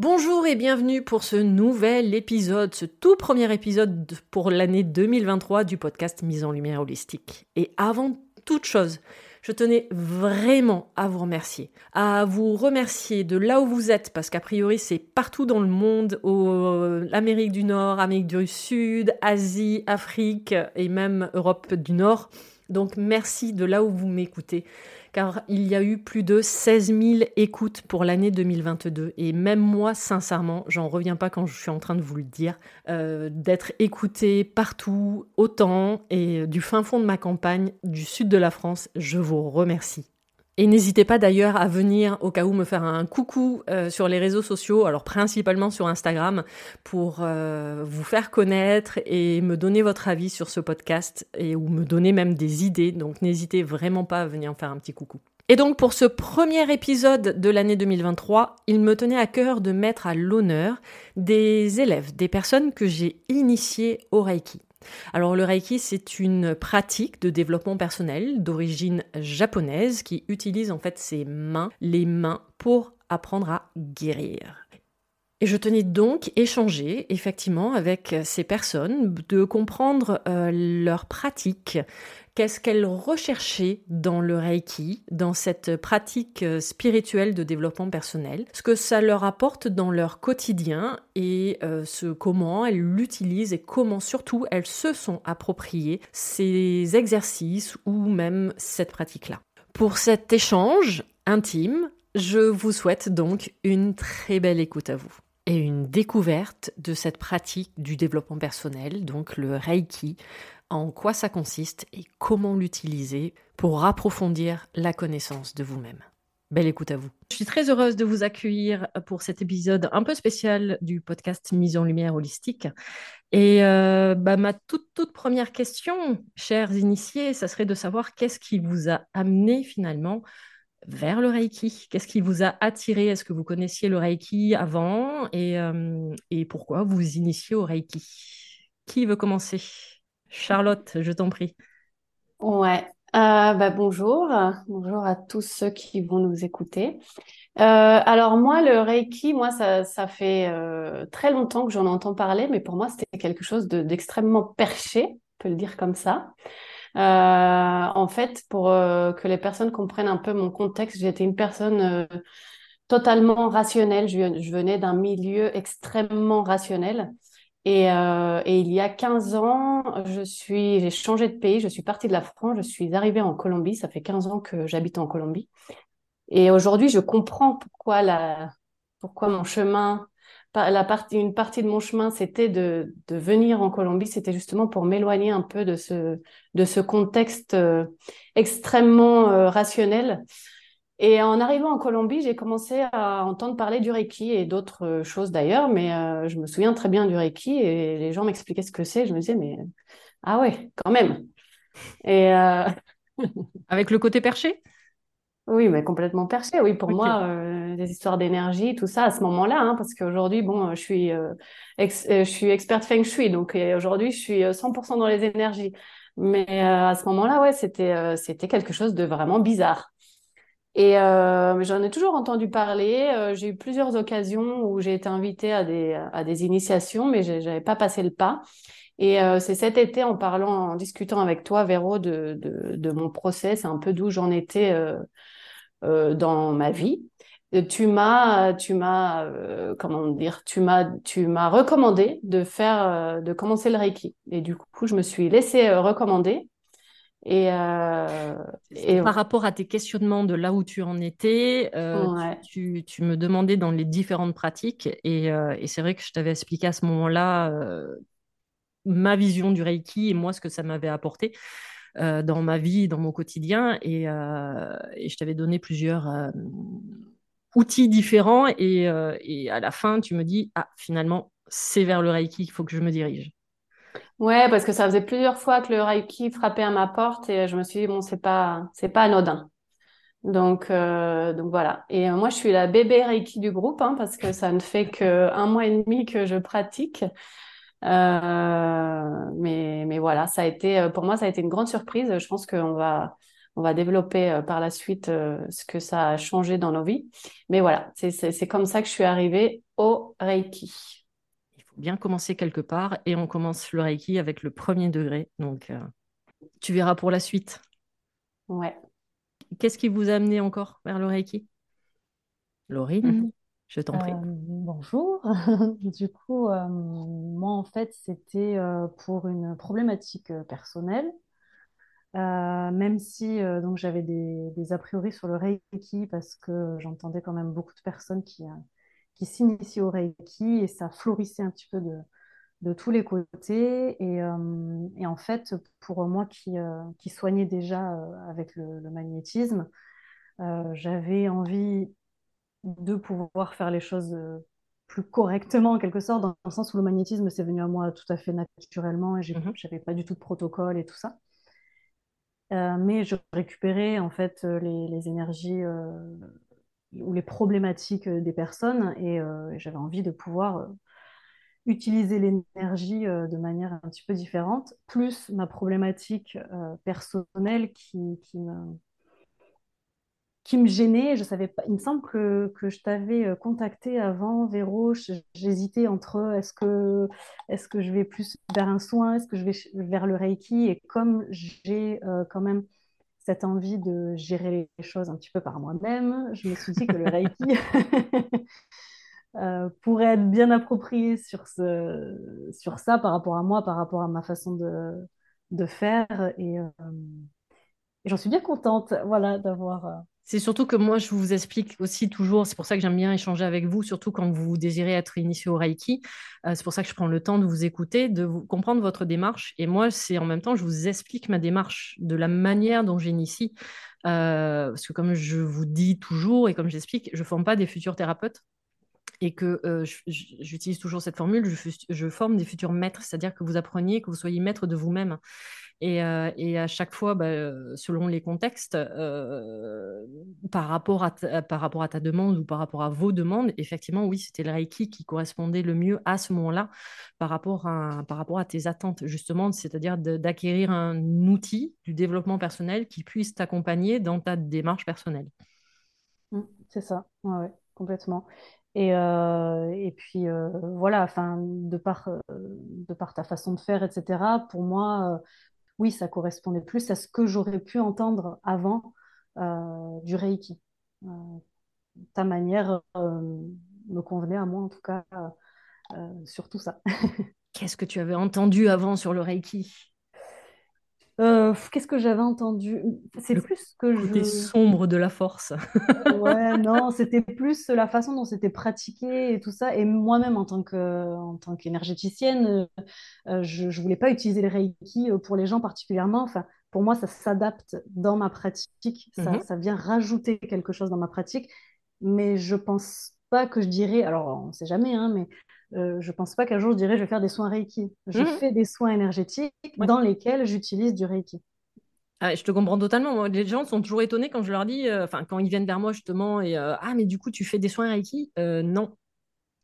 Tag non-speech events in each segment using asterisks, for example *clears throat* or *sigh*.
Bonjour et bienvenue pour ce nouvel épisode, ce tout premier épisode pour l'année 2023 du podcast Mise en Lumière Holistique. Et avant toute chose, je tenais vraiment à vous remercier, à vous remercier de là où vous êtes, parce qu'a priori c'est partout dans le monde, au, l'Amérique du Nord, Amérique du Sud, Asie, Afrique et même Europe du Nord. Donc merci de là où vous m'écoutez car il y a eu plus de 16 000 écoutes pour l'année 2022. Et même moi, sincèrement, j'en reviens pas quand je suis en train de vous le dire, euh, d'être écouté partout, autant, et du fin fond de ma campagne, du sud de la France, je vous remercie. Et n'hésitez pas d'ailleurs à venir au cas où me faire un coucou euh, sur les réseaux sociaux, alors principalement sur Instagram, pour euh, vous faire connaître et me donner votre avis sur ce podcast et ou me donner même des idées. Donc n'hésitez vraiment pas à venir en faire un petit coucou. Et donc pour ce premier épisode de l'année 2023, il me tenait à cœur de mettre à l'honneur des élèves, des personnes que j'ai initiées au Reiki. Alors le Reiki, c'est une pratique de développement personnel d'origine japonaise qui utilise en fait ses mains, les mains, pour apprendre à guérir. Et je tenais donc échanger effectivement avec ces personnes, de comprendre euh, leur pratique, qu'est-ce qu'elles recherchaient dans le Reiki, dans cette pratique euh, spirituelle de développement personnel, ce que ça leur apporte dans leur quotidien et euh, ce comment elles l'utilisent et comment surtout elles se sont appropriées ces exercices ou même cette pratique-là. Pour cet échange intime, je vous souhaite donc une très belle écoute à vous et une découverte de cette pratique du développement personnel, donc le Reiki, en quoi ça consiste et comment l'utiliser pour approfondir la connaissance de vous-même. Belle écoute à vous. Je suis très heureuse de vous accueillir pour cet épisode un peu spécial du podcast Mise en lumière holistique. Et euh, bah, ma toute, toute première question, chers initiés, ça serait de savoir qu'est-ce qui vous a amené finalement vers le Reiki? Qu'est-ce qui vous a attiré? Est-ce que vous connaissiez le Reiki avant? Et, euh, et pourquoi vous initiez au Reiki? Qui veut commencer? Charlotte, je t'en prie. Ouais, euh, bah, bonjour, bonjour à tous ceux qui vont nous écouter. Euh, alors moi, le Reiki, moi, ça, ça fait très longtemps que j'en entends parler, mais pour moi, c'était quelque chose d'extrêmement perché, on peut le dire comme ça. Euh, en fait, pour euh, que les personnes comprennent un peu mon contexte, j'étais une personne euh, totalement rationnelle. Je, venais d'un milieu extrêmement rationnel. Et, et, il y a 15 ans, je suis, j'ai changé de pays, je suis partie de la France, je suis arrivée en Colombie, ça fait 15 ans que j'habite en Colombie. Et aujourd'hui, je comprends pourquoi la, pourquoi mon chemin, la partie, une partie de mon chemin, c'était de, de venir en Colombie, c'était justement pour m'éloigner un peu de ce, de ce contexte euh, extrêmement euh, rationnel. Et en arrivant en Colombie, j'ai commencé à entendre parler du Reiki et d'autres euh, choses d'ailleurs, mais je me souviens très bien du Reiki et les gens m'expliquaient ce que c'est. Je me disais, mais ah ouais, quand même. Et *laughs* Avec le côté perché? Oui, mais complètement perché. Oui, pour moi, euh, des histoires d'énergie, tout ça, à ce moment-là, hein, parce qu'aujourd'hui, bon, je suis, euh, je suis experte feng shui, donc aujourd'hui, je suis 100% dans les énergies. Mais à ce moment-là, ouais, c'était, c'était quelque chose de vraiment bizarre. Et j'en ai toujours entendu parler. j'ai eu plusieurs occasions où j'ai été invitée à des, initiations, mais je n'avais pas passé le pas. Et c'est cet été, en parlant, en discutant avec toi, Véro, de, mon procès, c'est un peu d'où j'en étais euh, dans ma vie. Tu m'as, euh, comment dire, tu m'as, recommandé de faire, euh, de commencer le Reiki. Et du coup, je me suis laissée recommander. Et, et, par rapport à tes questionnements de là où tu en étais, tu, tu, me demandais dans les différentes pratiques. Et, et c'est vrai que je t'avais expliqué à ce moment-là ma vision du Reiki et moi ce que ça m'avait apporté. Euh, dans ma vie, dans mon quotidien. Et, euh, je t'avais donné plusieurs euh, outils différents. Et, à la fin, tu me dis, ah, finalement, c'est vers le Reiki qu'il faut que je me dirige. Ouais, parce que ça faisait plusieurs fois que le Reiki frappait à ma porte et je me suis dit, bon, c'est pas, c'est pas anodin. Donc, donc voilà. Et moi, je suis la bébé Reiki du groupe hein, parce que ça ne fait qu'un mois et demi que je pratique. Euh, mais, mais voilà, ça a été, euh, pour moi, ça a été une grande surprise. Je pense qu'on va, on va développer euh, par la suite ce que ça a changé dans nos vies. Mais voilà, c'est comme ça que je suis arrivée au Reiki. Bien commencer quelque part et on commence le Reiki avec le premier degré. Donc, tu verras pour la suite. Ouais. Qu'est-ce qui vous a amené encore vers le Reiki? Laurine mmh. Je t'en prie. Euh, bonjour. *laughs* du coup, euh, moi, en fait, c'était euh, pour une problématique personnelle. même si donc j'avais des, des, a priori sur le Reiki parce que j'entendais quand même beaucoup de personnes qui, qui s'initient au Reiki et ça florissait un petit peu de, de tous les côtés. Et, et, en fait, pour moi qui, qui soignais déjà avec le, le magnétisme, j'avais envie de pouvoir faire les choses euh, plus correctement en quelque sorte, dans le sens où le magnétisme c'est venu à moi tout à fait naturellement et je n'avais mhm. pas du tout de protocole et tout ça. Euh, mais je récupérais en fait euh, les, énergies ou les problématiques des personnes et, j'avais envie de pouvoir utiliser l'énergie de manière un petit peu différente, plus ma problématique personnelle qui, qui me qui me gênait. Je savais pas. Il me semble que, que je t'avais euh, contacté avant, Véro. J'hésitais entre est-ce que, est que je vais plus vers un soin, est-ce que je vais vers le Reiki? Et comme j'ai euh, quand même cette envie de gérer les choses un petit peu par moi-même, je me suis dit que le Reiki *laughs* euh, pourrait être bien approprié sur, ce, sur ça par rapport à moi, par rapport à ma façon de, de faire. Et, et j'en suis bien contente voilà, d'avoir c'est surtout que moi, je vous explique aussi toujours, c'est pour ça que j'aime bien échanger avec vous, surtout quand vous désirez être initié au Reiki. Euh, c'est pour ça que je prends le temps de vous écouter, de vous comprendre votre démarche. Et moi, c'est en même temps, je vous explique ma démarche de la manière dont j'initie. Euh, parce que comme je vous dis toujours et comme j'explique, je ne forme pas des futurs thérapeutes et que euh, j'utilise toujours cette formule, je, je, forme des futurs maîtres, c'est-à-dire que vous appreniez, que vous soyez maître de vous-même. Et, euh, et, à chaque fois, bah, selon les contextes, euh, par, rapport à ta, par rapport à ta demande ou par rapport à vos demandes, effectivement, oui, c'était le Reiki qui correspondait le mieux à ce moment-là par, rapport à, par rapport à tes attentes, justement, c'est-à-dire d'acquérir un outil du développement personnel qui puisse t'accompagner dans ta démarche personnelle. Mmh, c'est ça, ouais, complètement. Et, euh, et puis voilà, de par, de par ta façon de faire, etc., pour moi, oui, ça correspondait plus à ce que j'aurais pu entendre avant euh, du Reiki. Euh, ta manière euh, me convenait à moi, en tout cas, sur tout ça. *laughs* Qu'est-ce que tu avais entendu avant sur le Reiki? Euh, qu'est-ce que j'avais entendu? C'est plus que côté je... sombre de la force. Ouais, *laughs* non, c'était plus la façon dont c'était pratiqué et tout ça. Et moi-même, en tant que, en tant qu'énergéticienne, euh, euh, je ne voulais pas utiliser le Reiki euh, pour les gens particulièrement. Enfin, pour moi, ça s'adapte dans ma pratique. Ça, Mhm, ça vient rajouter quelque chose dans ma pratique. Mais je pense pas que je dirais, alors on ne sait jamais, hein, mais euh, je pense pas qu'un jour je dirais je vais faire des soins Reiki. Je mhm, fais des soins énergétiques ouais. dans lesquels j'utilise du Reiki. Ah, je te comprends totalement. Moi, les gens sont toujours étonnés quand je leur dis, euh, enfin, quand ils viennent vers moi justement, et euh, Ah, mais du coup, tu fais des soins Reiki? Euh, non.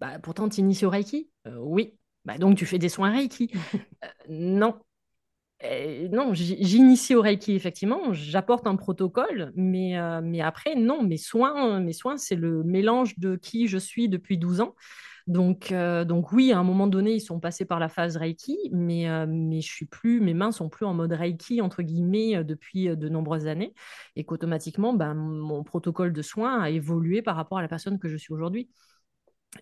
Bah, pourtant, tu inities au Reiki? Oui. Bah, donc, tu fais des soins Reiki? *laughs* Non. Non, j'initie au Reiki, effectivement. J'apporte un protocole, mais, euh, mais après, non. Mes soins, mes soins, c'est le mélange de qui je suis depuis 12 ans. Donc, euh, donc oui, à un moment donné, ils sont passés par la phase Reiki, mais, euh, mais suis plus, mes mains sont plus en mode Reiki, entre guillemets, euh, depuis de nombreuses années, et qu'automatiquement, ben, mon protocole de soins a évolué par rapport à la personne que je suis aujourd'hui.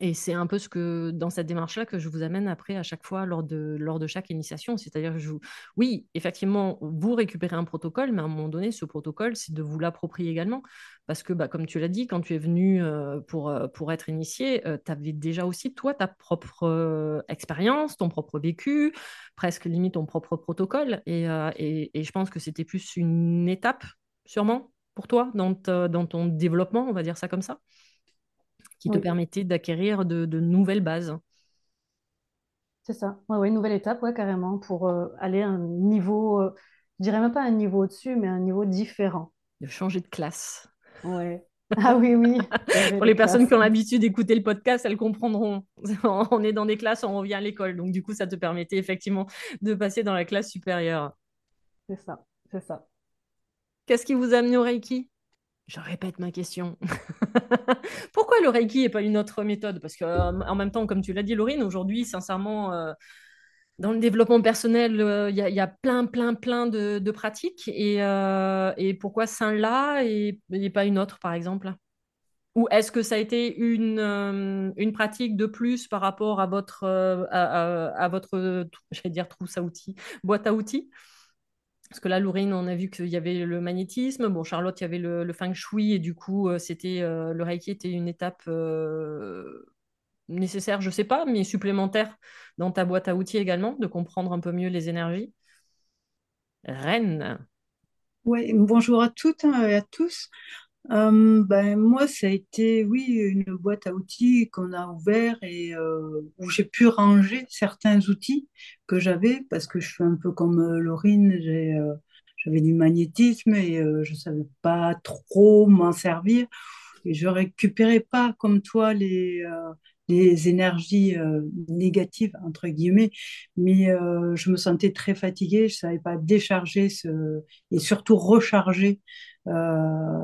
Et c'est un peu ce que, dans cette démarche-là, que je vous amène après à chaque fois lors de, lors de chaque initiation. C'est-à-dire, vous... oui, effectivement, vous récupérez un protocole, mais à un moment donné, ce protocole, c'est de vous l'approprier également. Parce que, bah, comme tu l'as dit, quand tu es venu euh, pour, euh, pour être initié, euh, tu avais déjà aussi, toi, ta propre expérience, ton propre vécu, presque limite ton propre protocole. Et, et, et je pense que c'était plus une étape, sûrement, pour toi, dans, dans ton développement, on va dire ça comme ça qui te permettait d'acquérir de, de nouvelles bases, C'est ça. Ouais, ouais, une nouvelle étape, ouais, carrément, pour euh, aller à un niveau, euh, je dirais même pas un niveau au-dessus, mais un niveau différent. de changer de classe. Ouais. Ah oui, oui, *laughs* Pour les personnes qui ont l'habitude d'écouter le podcast, elles comprendront. *laughs* On est dans des classes, on revient à l'école. Donc, du coup, ça te permettait effectivement de passer dans la classe supérieure. C'est ça, c'est ça. Qu'est-ce qui vous a amené au Reiki? Je répète ma question. *laughs* Pourquoi le Reiki et pas une autre méthode? Parce que, euh, en même temps, comme tu l'as dit, Laurine, aujourd'hui, sincèrement, euh, dans le développement personnel, euh, il y, a- plein, plein, plein de, pratiques. Et, pourquoi celle-là et, pas une autre, par exemple? Ou est-ce que ça a été une, pratique de plus par rapport à votre, à, à- votre, j'allais dire trousse à outils, boîte à outils? Parce que là, Lourine, on a vu qu'il y avait le magnétisme. Bon, Charlotte, il y avait le, feng shui. Et du coup, euh, c'était, euh, le reiki était une étape euh, nécessaire, je sais pas, mais supplémentaire dans ta boîte à outils également, de comprendre un peu mieux les énergies. Reine. Ouais, bonjour à toutes et à tous. Ben, moi, ça a été, oui, une boîte à outils qu'on a ouvert et où j'ai pu ranger certains outils que j'avais parce que je suis un peu comme Laurine, j'ai, j'avais du magnétisme et je savais pas trop m'en servir et je récupérais pas comme toi les, les énergies négatives, entre guillemets, mais je me sentais très fatiguée, je savais pas décharger ce, et surtout recharger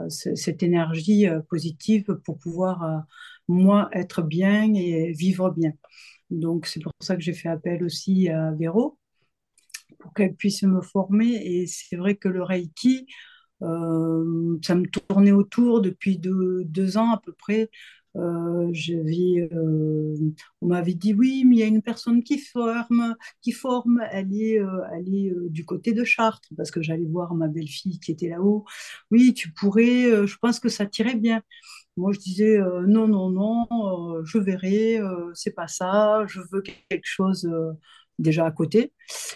cette énergie euh, positive pour pouvoir, euh, moi, être bien et vivre bien. Donc, c'est pour ça que j'ai fait appel aussi à Véro pour qu'elle puisse me former. Et c'est vrai que le Reiki, euh, ça me tournait autour depuis deux ans à peu près. Euh, euh, on m'avait dit oui, mais il y a une personne qui forme, qui forme, elle est, euh, elle est du côté de Chartres, parce que j'allais voir ma belle-fille qui était là-haut. Oui, tu pourrais, je pense que ça tirait bien. Moi, je disais non, non, non, je verrai, c'est pas ça, je veux quelque chose déjà à côté,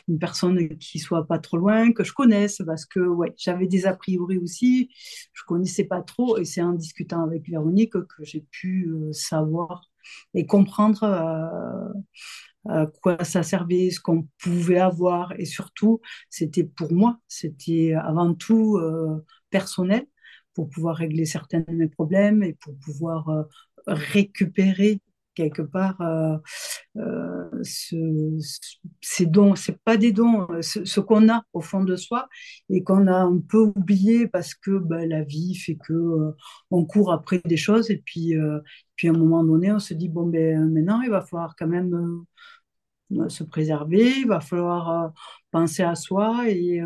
une personne qui soit pas trop loin, que je connaisse, parce que ouais, j'avais des a priori aussi, je connaissais pas trop, et c'est en discutant avec Véronique que j'ai pu euh, savoir et comprendre euh, à quoi ça servait, ce qu'on pouvait avoir, et surtout, c'était pour moi, c'était avant tout euh, personnel pour pouvoir régler certains de mes problèmes et pour pouvoir récupérer quelque part euh, euh, ce, ce- ces dons, c'est pas des dons, euh, ce, qu'on a au fond de soi et qu'on a un peu oublié parce que ben, la vie fait que euh, on court après des choses et puis euh, puis à un moment donné on se dit bon ben maintenant il va falloir quand même se préserver, il va falloir penser à soi et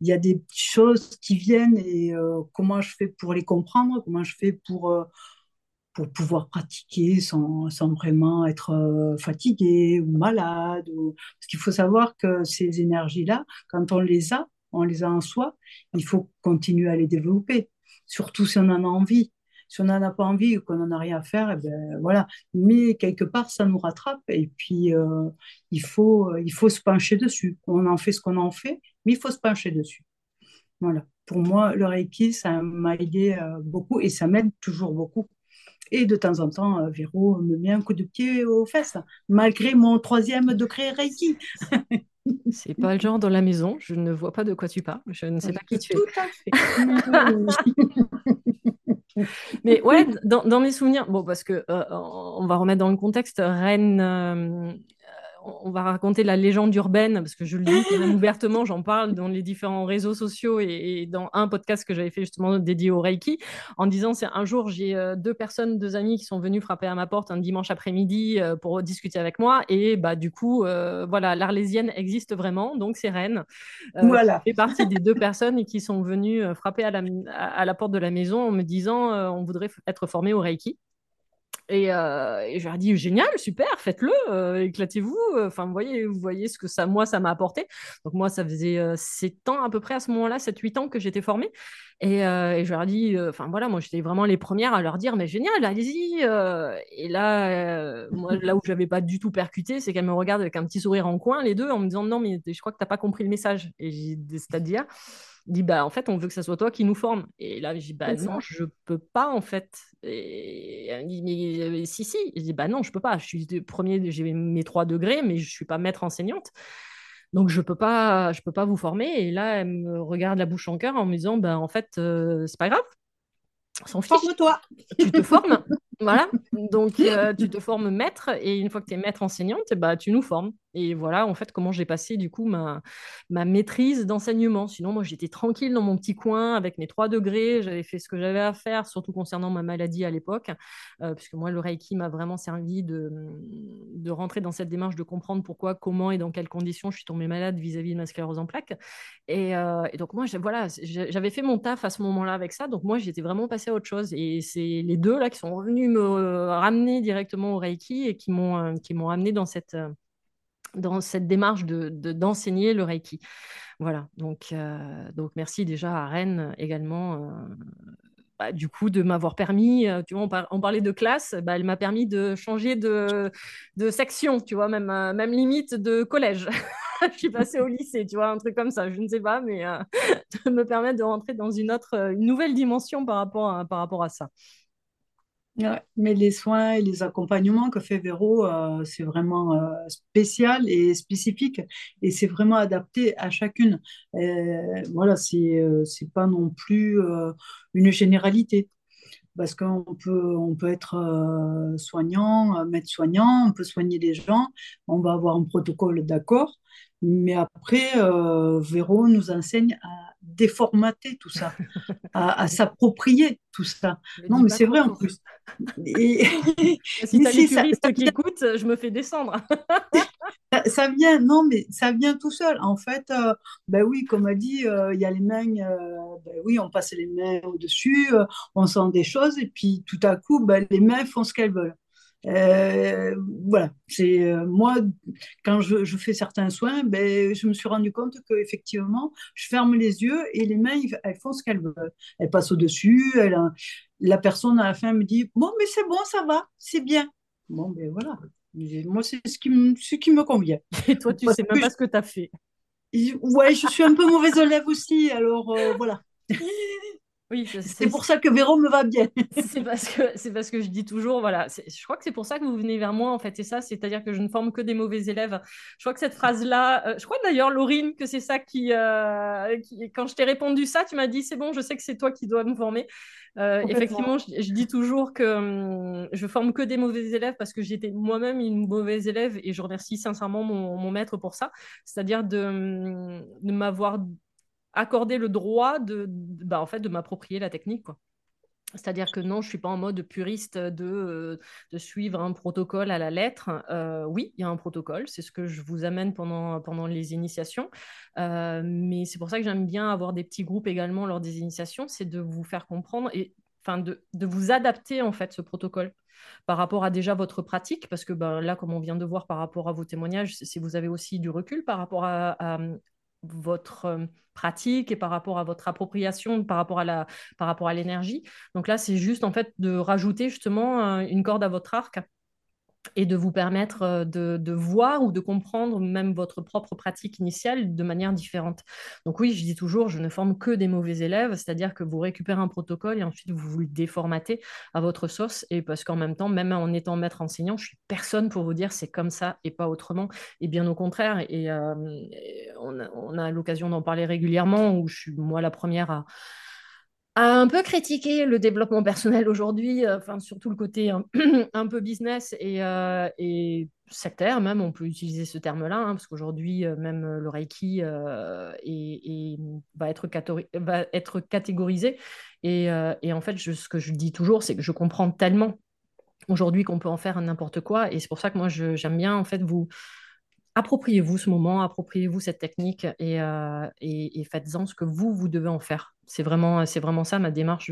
il y a des choses qui viennent et comment je fais pour les comprendre, comment je fais pour, pour pouvoir pratiquer sans, sans vraiment être euh, fatigué ou malade. Parce qu'il faut savoir que ces énergies-là, quand on les a, on les a en soi, il faut continuer à les développer, surtout si on en a envie. Si on n'en a pas envie ou qu'on n'en a rien à faire, eh ben voilà. Mais quelque part, ça nous rattrape et puis euh, il, faut, il faut se pencher dessus. On en fait ce qu'on en fait, mais il faut se pencher dessus. Voilà. Pour moi, le Reiki, ça m'a aidé euh, beaucoup et ça m'aide toujours beaucoup. Et de temps en temps, euh, Véro me met un coup de pied aux fesses, malgré mon troisième degré Reiki. *laughs* C'est pas le genre dans la maison. Je ne vois pas de quoi tu parles. Je ne sais pas qui tu es. Tout à fait. *laughs* Mais ouais, dans, mes souvenirs, bon, parce que euh, on va remettre dans le contexte, Rennes, euh, on va raconter la légende urbaine, parce que je le dis ouvertement, j'en parle dans les différents réseaux sociaux et, dans un podcast que j'avais fait justement dédié au Reiki, en disant c'est un jour, j'ai euh, deux personnes, deux amis qui sont venus frapper à ma porte un dimanche après-midi euh, pour discuter avec moi. Et bah, du coup, euh, voilà, l'Arlésienne existe vraiment, donc c'est Rennes. voilà. Je fais partie des deux personnes qui sont venues frapper à la, à la porte de la maison en me disant on voudrait être formé au Reiki. Euh, et, je leur dit génial, super, faites-le, euh, éclatez-vous. Enfin, vous voyez, vous voyez ce que ça, moi, ça m'a apporté. Donc moi, ça faisait 7 euh, ans à peu près à ce moment-là, 7-8 ans que j'étais formée. Et, je leur ai dit, enfin voilà, moi j'étais vraiment les premières à leur dire, mais génial, allez-y. et là, moi, là où j'avais pas du tout percuté, c'est qu'elles me regardent avec un petit sourire en coin, les deux, en me disant, non, mais je crois que tu n'as pas compris le message. Et c'est-à-dire, dit bah en fait on veut que ça soit toi qui nous forme. Et là je dis bah non je peux pas en fait. Et elle dit mais euh, si si. Je dis bah non je peux pas. Je suis premier j'ai mes trois degrés mais je suis pas maître enseignante donc je peux pas je peux pas vous former et là elle me regarde la bouche en cœur en me disant bah en fait euh, c'est pas grave Forme-toi. Tu te formes. *laughs* voilà. Donc, euh, tu te formes maître et une fois que tu es maître enseignante, bah, tu nous formes. Et voilà, en fait, comment j'ai passé du coup ma, ma maîtrise d'enseignement. Sinon, moi, j'étais tranquille dans mon petit coin avec mes trois degrés. J'avais fait ce que j'avais à faire, surtout concernant ma maladie à l'époque, euh, puisque moi, le Reiki m'a vraiment servi de, de rentrer dans cette démarche de comprendre pourquoi, comment et dans quelles conditions je suis tombée malade vis-à-vis de ma sclérose en plaques. Et, euh, donc, moi, voilà, j'avais fait mon taf à ce moment-là avec ça. Donc, moi, j'étais vraiment passée à autre chose. Et c'est les deux là qui sont revenus me ramener directement au Reiki et qui m'ont euh, m'ont amené dans cette dans cette démarche de, d'enseigner le Reiki. Voilà, donc, euh, donc merci déjà à Rennes également. Euh, bah, du coup, de m'avoir permis, euh, tu vois, on, parlait de classe, bah, elle m'a permis de changer de, de section, tu vois, même, même limite de collège. *laughs* je suis passée au lycée, tu vois, un truc comme ça, je ne sais pas, mais *laughs* de me permettre de rentrer dans une autre, une nouvelle dimension par rapport à, par rapport à ça mais les soins et les accompagnements que fait Véro, euh, c'est vraiment euh, spécial et spécifique. Et c'est vraiment adapté à chacune. voilà, c'est euh, pas non plus une généralité. Parce qu'on peut, on peut être soignant, maître soignant, on peut soigner les gens, on va avoir un protocole d'accord, mais après, Véro nous enseigne à déformater tout ça, à, s'approprier tout ça. non, mais c'est vrai en plus. Et... *laughs* si tu as les puristes qui écoutent, je me fais descendre. *laughs* ça, vient, non, mais ça vient tout seul. En fait, euh, ben oui, comme a dit, euh, il y a les mains, euh, ben oui, on passe les mains au-dessus, on sent des choses, et puis tout à coup, ben, les mains font ce qu'elles veulent. Euh, voilà, c'est euh, moi quand je, je, fais certains soins, ben, je me suis rendu compte que effectivement, je ferme les yeux et les mains elles font ce qu'elles veulent. Elles passent au dessus. Elle, la personne à la fin me dit bon mais c'est bon, ça va, c'est bien. Bon ben voilà, moi c'est ce qui me ce qui me convient. Et toi tu sais même pas ce que tu as fait. Ouais, je suis un peu mauvaise élève aussi, alors euh, voilà. *laughs* Oui, c'est pour ça que Véro me va bien. *laughs* c'est parce que c'est parce que je dis toujours, voilà, je crois que c'est pour ça que vous venez vers moi en fait, et ça, c'est-à-dire que je ne forme que des mauvais élèves. Je crois que cette phrase-là, euh, je crois d'ailleurs, Laurine, que c'est ça euh, qui, quand je t'ai répondu ça, tu m'as dit, c'est bon, je sais que c'est toi qui dois me former. Euh, effectivement, je, dis toujours que hum, je forme que des mauvais élèves parce que j'étais moi-même une mauvaise élève et je remercie sincèrement mon, mon maître pour ça, c'est-à-dire de, hum, de m'avoir accorder le droit de, bah, en fait, de m'approprier la technique. Quoi. C'est-à-dire que non, je ne suis pas en mode puriste de, euh, de suivre un protocole à la lettre. Euh, oui, il y a un protocole, c'est ce que je vous amène pendant, pendant les initiations. Euh, mais c'est pour ça que j'aime bien avoir des petits groupes également lors des initiations, c'est de vous faire comprendre et enfin de, de, vous adapter en fait ce protocole par rapport à déjà votre pratique, parce que ben, là, comme on vient de voir par rapport à vos témoignages, si vous avez aussi du recul par rapport à, votre pratique et par rapport à votre appropriation, par rapport à la, par rapport à l'énergie. Donc là, c'est juste en fait de rajouter justement une corde à votre arc et de vous permettre euh, de, voir ou de comprendre même votre propre pratique initiale de manière différente. Donc oui, je dis toujours, je ne forme que des mauvais élèves, c'est-à-dire que vous récupérez un protocole et ensuite vous le déformatez à votre sauce, et parce qu'en même temps, même en étant maître enseignant, je suis personne pour vous dire c'est comme ça et pas autrement, et bien au contraire, et, euh, on a l'occasion d'en parler régulièrement, où je suis moi la première à a un peu critiqué le développement personnel aujourd'hui, euh, enfin surtout le côté un, *clears throat* peu business et, euh, sectaire même, on peut utiliser ce terme-là, hein, parce qu'aujourd'hui euh, même le Reiki et, va, être catégorisé. Et, et en fait, ce que je dis toujours, c'est que je comprends tellement aujourd'hui qu'on peut en faire n'importe quoi, et c'est pour ça que moi j'aime bien en fait vous appropriez-vous ce moment, appropriez-vous cette technique et, et faites-en ce que vous, vous devez en faire. C'est vraiment, c'est vraiment ça ma démarche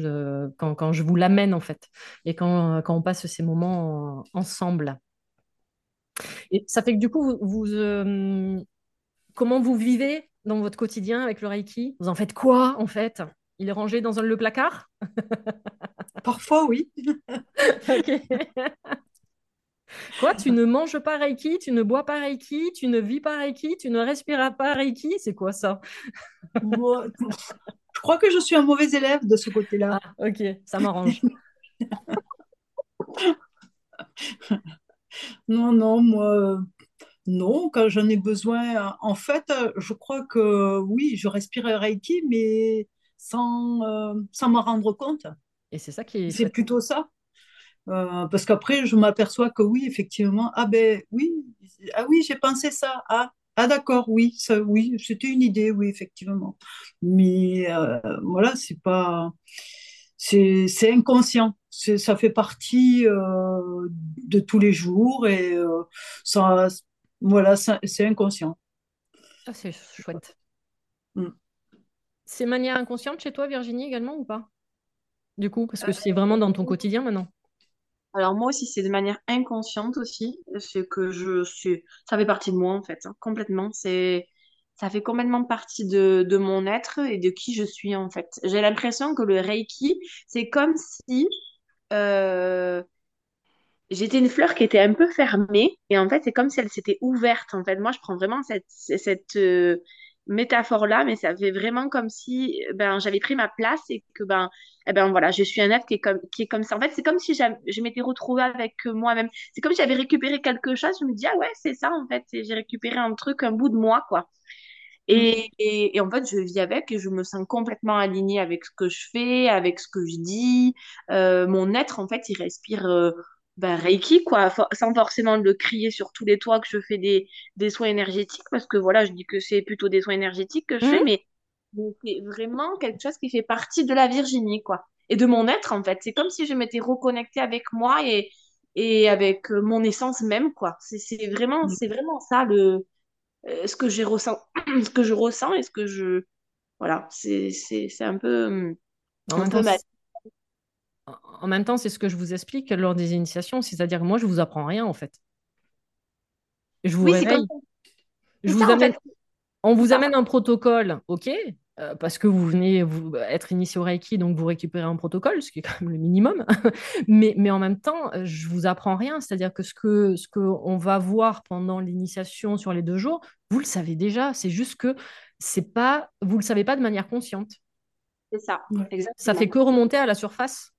quand, quand, je vous l'amène en fait et quand, quand, on passe ces moments ensemble. Et ça fait que du coup, vous, euh, comment vous vivez dans votre quotidien avec le Reiki? Vous en faites quoi en fait? Il est rangé dans un, le placard? Parfois oui. *laughs* *laughs* Quoi, tu ne manges pas Reiki, tu ne bois pas Reiki, tu ne vis pas Reiki, tu ne respires pas Reiki C'est quoi ça? Je crois que je suis un mauvais élève de ce côté-là. Ah, ok, ça m'arrange. *laughs* non, non, moi, non, quand j'en ai besoin. En fait, je crois que oui, je respire Reiki, mais sans, euh, sans m'en rendre compte. Et c'est ça qui est. C'est plutôt ça. Euh, parce qu'après, je m'aperçois que oui, effectivement, ah ben oui, ah oui, j'ai pensé ça. Ah, ah d'accord, oui, ça, oui, c'était une idée, oui, effectivement. Mais euh, voilà, c'est pas, c'est, inconscient. ça fait partie euh, de tous les jours et euh, ça, voilà, c'est inconscient. Ah, c'est chouette. Mm. C'est manière inconsciente chez toi, Virginie, également ou pas? Du coup, parce que c'est vraiment dans ton quotidien maintenant. Alors moi aussi, c'est de manière inconsciente aussi, c'est que je suis, ça fait partie de moi en fait, hein, complètement. C'est, ça fait complètement partie de, de mon être et de qui je suis en fait. J'ai l'impression que le Reiki, c'est comme si euh, j'étais une fleur qui était un peu fermée et en fait, c'est comme si elle s'était ouverte. En fait, moi, je prends vraiment cette, cette, euh, métaphore-là, mais ça fait vraiment comme si ben, j'avais pris ma place et que ben, eh ben voilà, je suis un être qui est comme, qui est comme ça. En fait, c'est comme si je m'étais retrouvée avec moi-même. C'est comme si j'avais récupéré quelque chose. Je me dis, ah ouais, c'est ça en fait. J'ai récupéré un truc, un bout de moi, quoi. Et, et, en fait, je vis avec et je me sens complètement alignée avec ce que je fais, avec ce que je dis. Euh, mon être, en fait, il respire euh, ben, Reiki, quoi, sans forcément le crier sur tous les toits que je fais des, des soins énergétiques, parce que voilà, je dis que c'est plutôt des soins énergétiques que je fais, mhm. mais, c'est vraiment quelque chose qui fait partie de la Virginie, quoi, et de mon être, en fait. C'est comme si je m'étais reconnectée avec moi et, et avec euh, mon essence même, quoi. C'est vraiment, mhm. c'est vraiment ça, le, euh, ce que j'ai ressent, *clears throat* ce que je ressens et ce que je, voilà, c'est un peu, un peu en même temps, c'est ce que je vous explique lors des initiations, c'est-à-dire que moi, je vous apprends rien en fait. Je vous réveille. Je vous amène... On vous amène un protocole, ok, euh, parce que vous venez vous, être initié au Reiki, donc vous récupérez un protocole, ce qui est quand même le minimum. *laughs* mais, mais en même temps, je vous apprends rien, c'est-à-dire que ce que ce qu'on va voir pendant l'initiation sur les deux jours, vous le savez déjà. C'est juste que c'est pas, vous le savez pas de manière consciente. C'est ça. Exactement. Ça fait que remonter à la surface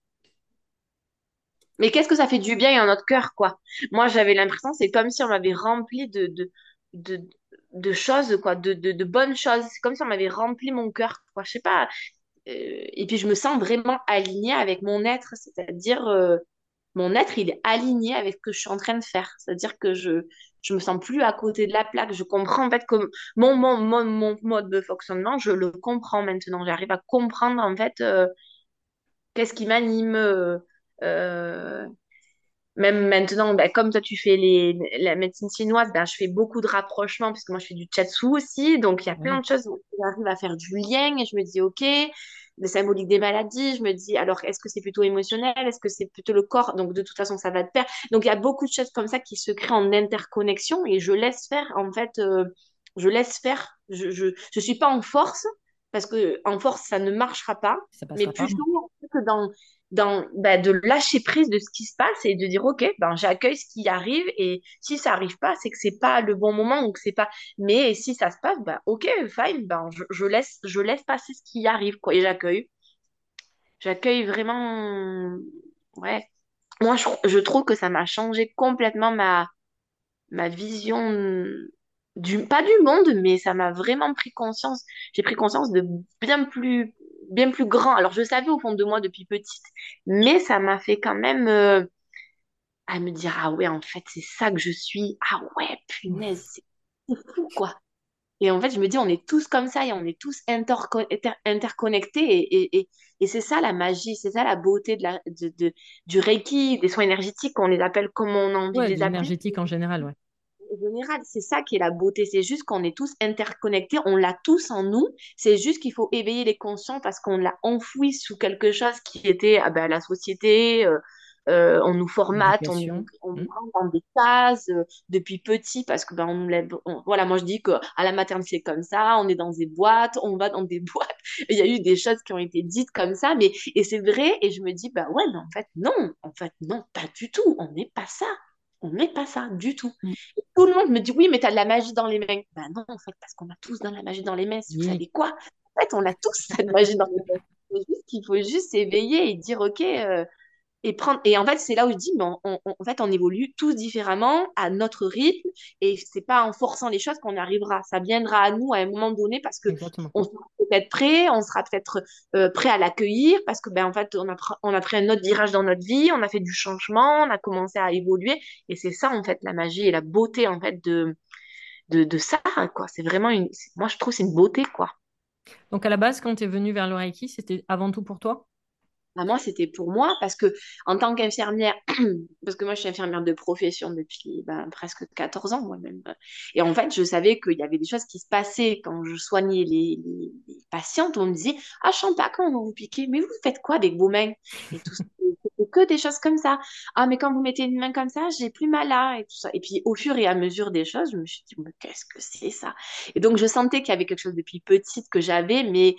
mais qu'est-ce que ça fait du bien à notre cœur, quoi? Moi, j'avais l'impression, c'est comme si on m'avait rempli de, de, de, de, choses, quoi, de, de, de bonnes choses. C'est comme si on m'avait rempli mon cœur, quoi. Je sais pas. Euh, et puis, je me sens vraiment alignée avec mon être, c'est-à-dire, euh, mon être, il est aligné avec ce que je suis en train de faire. C'est-à-dire que je, je me sens plus à côté de la plaque. Je comprends, en fait, que mon, mon, mon, mode de fonctionnement, je le comprends maintenant. J'arrive à comprendre, en fait, euh, qu'est-ce qui m'anime même maintenant, ben, comme toi tu fais les, la médecine chinoise, ben, je fais beaucoup de rapprochements parce que moi je fais du chatsu aussi. Donc il y a plein de choses où j'arrive à faire du lien et je me dis, OK, le symbolique des maladies, je me dis, alors est-ce que c'est plutôt émotionnel? Est-ce que c'est plutôt le corps? Donc de toute façon, ça va de pair. Donc il y a beaucoup de choses comme ça qui se créent en interconnexion et je laisse faire en fait. Euh, je laisse faire. Je, je, je suis pas en force parce que en force, ça ne marchera pas. mais plutôt que dans, bah, de lâcher prise de ce qui se passe et de dire ok ben j'accueille ce qui arrive et si ça arrive pas c'est que c'est pas le bon moment ou que c'est pas mais si ça se passe bah ok fine ben je, je, laisse je laisse passer ce qui arrive quoi et j'accueille. J'accueille vraiment ouais. Moi je, je trouve que ça m'a changé complètement ma ma vision du pas du monde mais ça m'a vraiment pris conscience. J'ai pris conscience de bien plus bien plus grand. Alors, je savais au fond de moi depuis petite, mais ça m'a fait quand même euh, à me dire, ah ouais, en fait, c'est ça que je suis. Ah ouais, punaise, c'est fou, quoi. Et en fait, je me dis, on est tous comme ça et on est tous interconnectés. Et, et, et, c'est ça la magie, c'est ça la beauté de la, de, du Reiki, des soins énergétiques, on les appelle comme on a envie de les appeler. énergétique en général, ouais général. C'est ça qui est la beauté. C'est juste qu'on est tous interconnectés. On l'a tous en nous. C'est juste qu'il faut éveiller les conscients parce qu'on l'a enfoui sous quelque chose qui était ah ben, la société. Euh, euh, on nous formate, on, on mmh. dans des cases euh, depuis petit parce que ben on nous lève. voilà, moi je dis que à la maternité c'est comme ça, on est dans des boîtes, on va dans des *laughs* boîtes. Il y a eu des choses qui ont été dites comme ça, mais et c'est vrai et je me dis bah ouais, mais en fait non, en fait non, pas du tout. On n'est pas ça on n'est pas ça du tout. Mm. tout le monde me dit oui, mais tu as de la magie dans les mains. Ben non, en fait, parce qu'on a tous de la magie dans les mains. Vous savez quoi En fait, on a tous de la magie dans les mains. Il faut juste s'éveiller et dire ok, euh, et prendre et en fait c'est là où je dis mais en fait on évolue tous différemment à notre rythme et c'est pas en forçant les choses qu'on arrivera. Ça viendra à nous à un moment donné parce que on sera peut-être prêt on sera peut-être euh, prêt à l'accueillir parce que ben en fait on a on a pris un autre virage dans notre vie on a fait du changement on a commencé à évoluer et c'est ça en fait la magie et la beauté en fait de de, de ça quoi. C'est vraiment une moi je trouve c'est une beauté quoi. Donc à la base quand tu es venu vers le Reiki c'était avant tout pour toi? Bah, moi, c'était pour moi parce que en tant qu'infirmière, *clears throat* parce que moi, je suis infirmière de profession depuis ben, presque 14 ans moi-même. Et en fait, je savais qu'il y avait des choses qui se passaient quand je soignais les, les, patientes. On me disait, ah, je sens pas quand vous vous piquez, mais vous faites quoi avec vos mains? Et tout c'était que des choses comme ça. Ah, mais quand vous mettez une main comme ça, j'ai plus mal là et tout ça. Et puis, au fur et à mesure des choses, je me suis dit, mais qu'est-ce que c'est ça? Et donc, je sentais qu'il y avait quelque chose depuis petite que j'avais, mais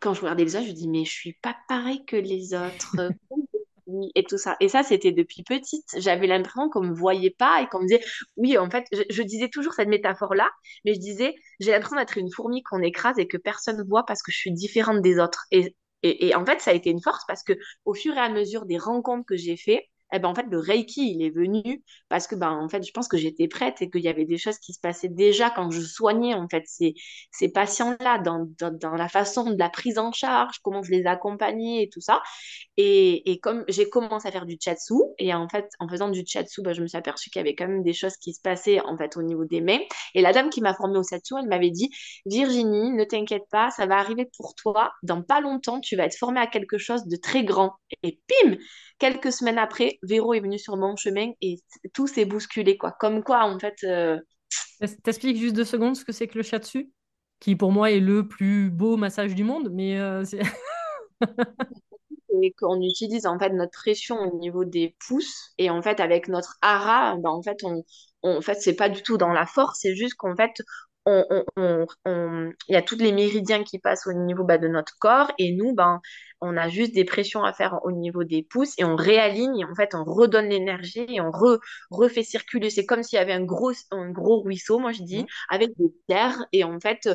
quand je regardais les autres, je me dis, mais je suis pas pareil que les autres. *laughs* et tout ça. Et ça, c'était depuis petite. J'avais l'impression qu'on me voyait pas et qu'on me disait, oui, en fait, je, disais toujours cette métaphore-là, mais je disais, j'ai l'impression d'être une fourmi qu'on écrase et que personne voit parce que je suis différente des autres. Et, et, et, en fait, ça a été une force parce que au fur et à mesure des rencontres que j'ai fait, eh ben, en fait, le Reiki, il est venu parce que, ben, en fait, je pense que j'étais prête et qu'il y avait des choses qui se passaient déjà quand je soignais, en fait, ces, ces patients-là, dans, dans, dans, la façon de la prise en charge, comment je les accompagnais et tout ça. Et, et comme j'ai commencé à faire du chatsu, et en fait, en faisant du chatsu, ben, je me suis aperçue qu'il y avait quand même des choses qui se passaient, en fait, au niveau des mains. Et la dame qui m'a formée au chatsu, elle m'avait dit, Virginie, ne t'inquiète pas, ça va arriver pour toi. Dans pas longtemps, tu vas être formée à quelque chose de très grand. Et pim! Quelques semaines après, Véro est venu sur mon chemin et tout s'est bousculé, quoi. Comme quoi, en fait. Euh... T'expliques juste deux secondes ce que c'est que le shiatsu, qui pour moi est le plus beau massage du monde, mais euh, c'est. et qu'on utilise en fait notre pression au niveau des pouces et en fait avec notre hara ben, en fait on, on en fait c'est pas du tout dans la force c'est juste qu'en fait il y a tous les méridiens qui passent au niveau bah, de notre corps et nous, ben, on a juste des pressions à faire au niveau des pouces et on réaligne et en fait on redonne l'énergie et on refait circuler. C'est comme s'il y avait un gros, un gros ruisseau, moi je dis, mmh. avec des terres et en fait